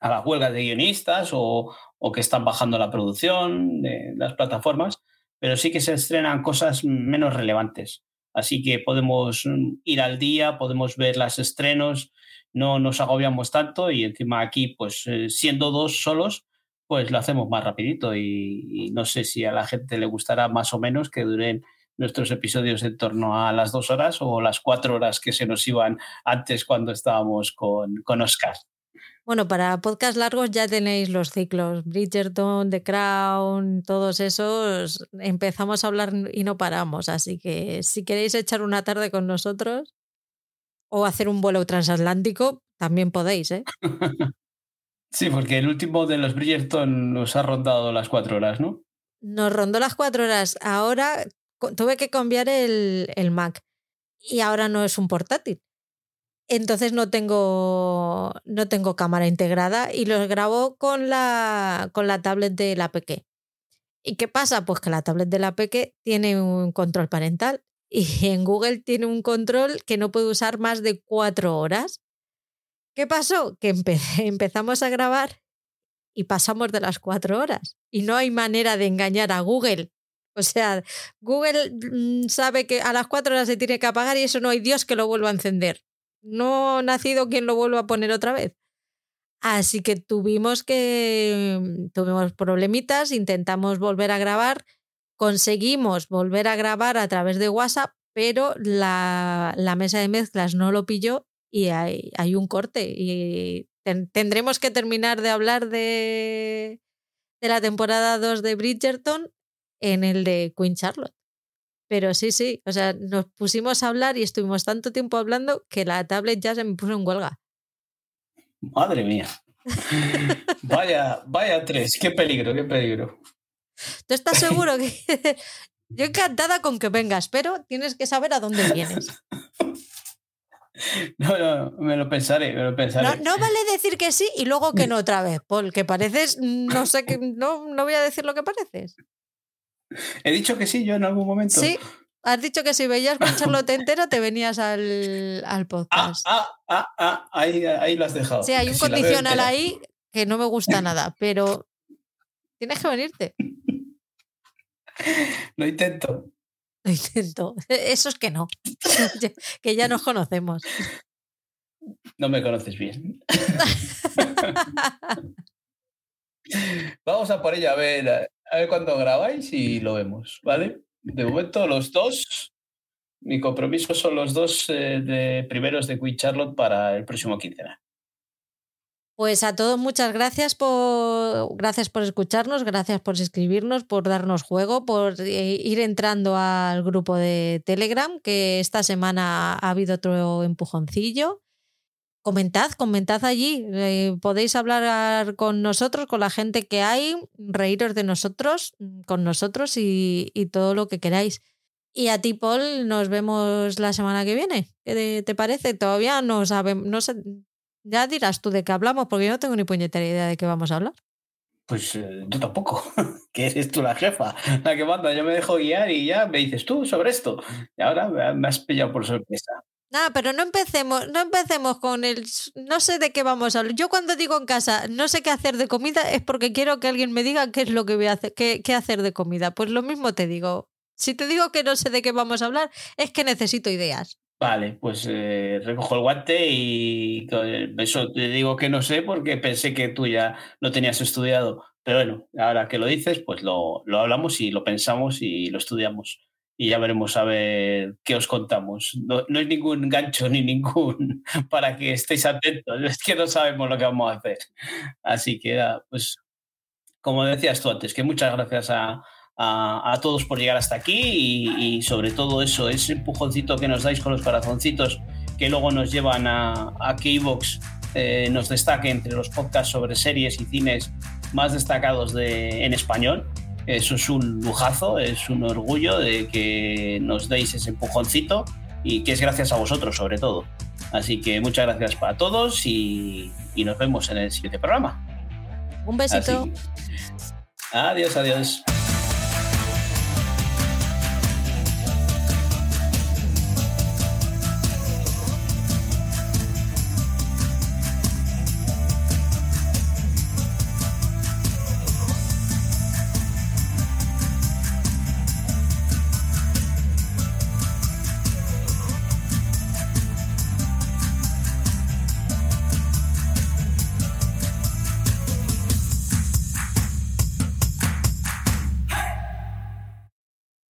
a las huelgas de guionistas o, o, que están bajando la producción de las plataformas, pero sí que se estrenan cosas menos relevantes. Así que podemos ir al día, podemos ver los estrenos, no nos agobiamos tanto y encima aquí, pues eh, siendo dos solos, pues lo hacemos más rapidito y, y, no sé si a la gente le gustará más o menos que duren nuestros episodios en torno a las dos horas o las cuatro horas que se nos iban antes cuando estábamos con, con Oscar. Bueno, para podcast largos ya tenéis los ciclos, Bridgerton, The Crown, todos esos, empezamos a hablar y no paramos, así que si queréis echar una tarde con nosotros. o hacer un vuelo transatlántico, también podéis, ¿eh? *laughs* Sí, porque el último de los Bridgerton nos ha rondado las cuatro horas, ¿no? Nos rondó las cuatro horas. Ahora tuve que cambiar el, el Mac y ahora no es un portátil. Entonces no tengo, no tengo cámara integrada y los grabo con la, con la tablet de la Peque. ¿Y qué pasa? Pues que la tablet de la Peque tiene un control parental *laughs* y en Google tiene un control que no puede usar más de cuatro horas. ¿Qué pasó? Que *laughs* empezamos a grabar y pasamos de las cuatro horas y no hay manera de engañar a Google. O sea, Google mm, sabe que a las cuatro horas se tiene que apagar y eso no hay Dios que lo vuelva a encender. No nacido quien lo vuelva a poner otra vez. Así que tuvimos que mm, tuvimos problemitas, intentamos volver a grabar, conseguimos volver a grabar a través de WhatsApp, pero la, la mesa de mezclas no lo pilló y hay, hay un corte y tendremos que terminar de hablar de, de la temporada 2 de Bridgerton en el de Queen Charlotte. Pero sí, sí, o sea, nos pusimos a hablar y estuvimos tanto tiempo hablando que la tablet ya se me puso en huelga. Madre mía. *laughs* vaya, vaya tres, qué peligro, qué peligro. ¿Tú estás seguro que.? *laughs* Yo encantada con que vengas, pero tienes que saber a dónde vienes. *laughs* No, no, me lo pensaré, me lo pensaré. No, no, vale decir que sí y luego que no otra vez, porque pareces, no sé, que no, no voy a decir lo que pareces. He dicho que sí, yo en algún momento. Sí, has dicho que si veías con Charlotte entera te venías al, al Ah, podcast. ah, ah, ah, ahí, ahí lo has dejado. sí, hay un *laughs* si condicional ahí que no me gusta nada, pero tienes que venirte. *laughs* Lo intento. Lo intento. Eso es que no. *laughs* que ya nos conocemos. No me conoces bien. Vamos a por ella a ver, a ver cuándo grabáis y lo vemos, ¿vale? De momento, los dos, mi compromiso son los dos eh, de primeros de Queen Charlotte para el próximo quincena. Pues a todos muchas gracias por gracias por escucharnos, gracias por escribirnos, por darnos juego, por eh, ir entrando al grupo de Telegram, que esta semana ha habido otro empujoncillo. Comentad, comentad allí. eh, podéis hablar con nosotros, con la gente que hay, reíros de nosotros, con nosotros y, todo lo que queráis. Y a ti, Paul, nos vemos la semana que viene. ¿Qué te, parece? Todavía no sabemos, ya dirás tú de qué hablamos, porque yo no tengo ni puñetera idea de qué vamos a hablar. Pues eh, yo tampoco, *laughs* que eres tú la jefa, la que manda. Yo me dejo guiar y ya me dices tú sobre esto. Y ahora me has pillado por sorpresa. Nada, pero no empecemos, no empecemos con el no sé de qué vamos a hablar. Yo cuando digo en casa no sé qué hacer de comida es porque quiero que alguien me diga qué es lo que voy a hacer, qué, hacer de comida. Pues lo mismo te digo. Si te digo que no sé de qué vamos a hablar, es que necesito ideas. Vale, pues eh, recojo el guante y co- eso te digo que no sé porque pensé que tú ya lo tenías estudiado. Pero bueno, ahora que lo dices, pues lo, lo hablamos y lo pensamos y lo estudiamos. Y ya veremos a ver qué os contamos. No, no es ningún gancho ni ningún *laughs* para que estéis atentos. Es que no sabemos lo que vamos a hacer. Así que, ah, pues, como decías tú antes, que muchas gracias a, a, a todos por llegar hasta aquí y, y sobre todo eso, ese empujoncito que nos dais con los corazoncitos que luego nos llevan a, a que Evox eh, nos destaque entre los podcasts sobre series y cines más destacados de, en español. Eso es un lujazo, es un orgullo de que nos deis ese empujoncito y que es gracias a vosotros sobre todo. Así que muchas gracias para todos y, y nos vemos en el siguiente programa. Un besito. Así- Adiós, adiós.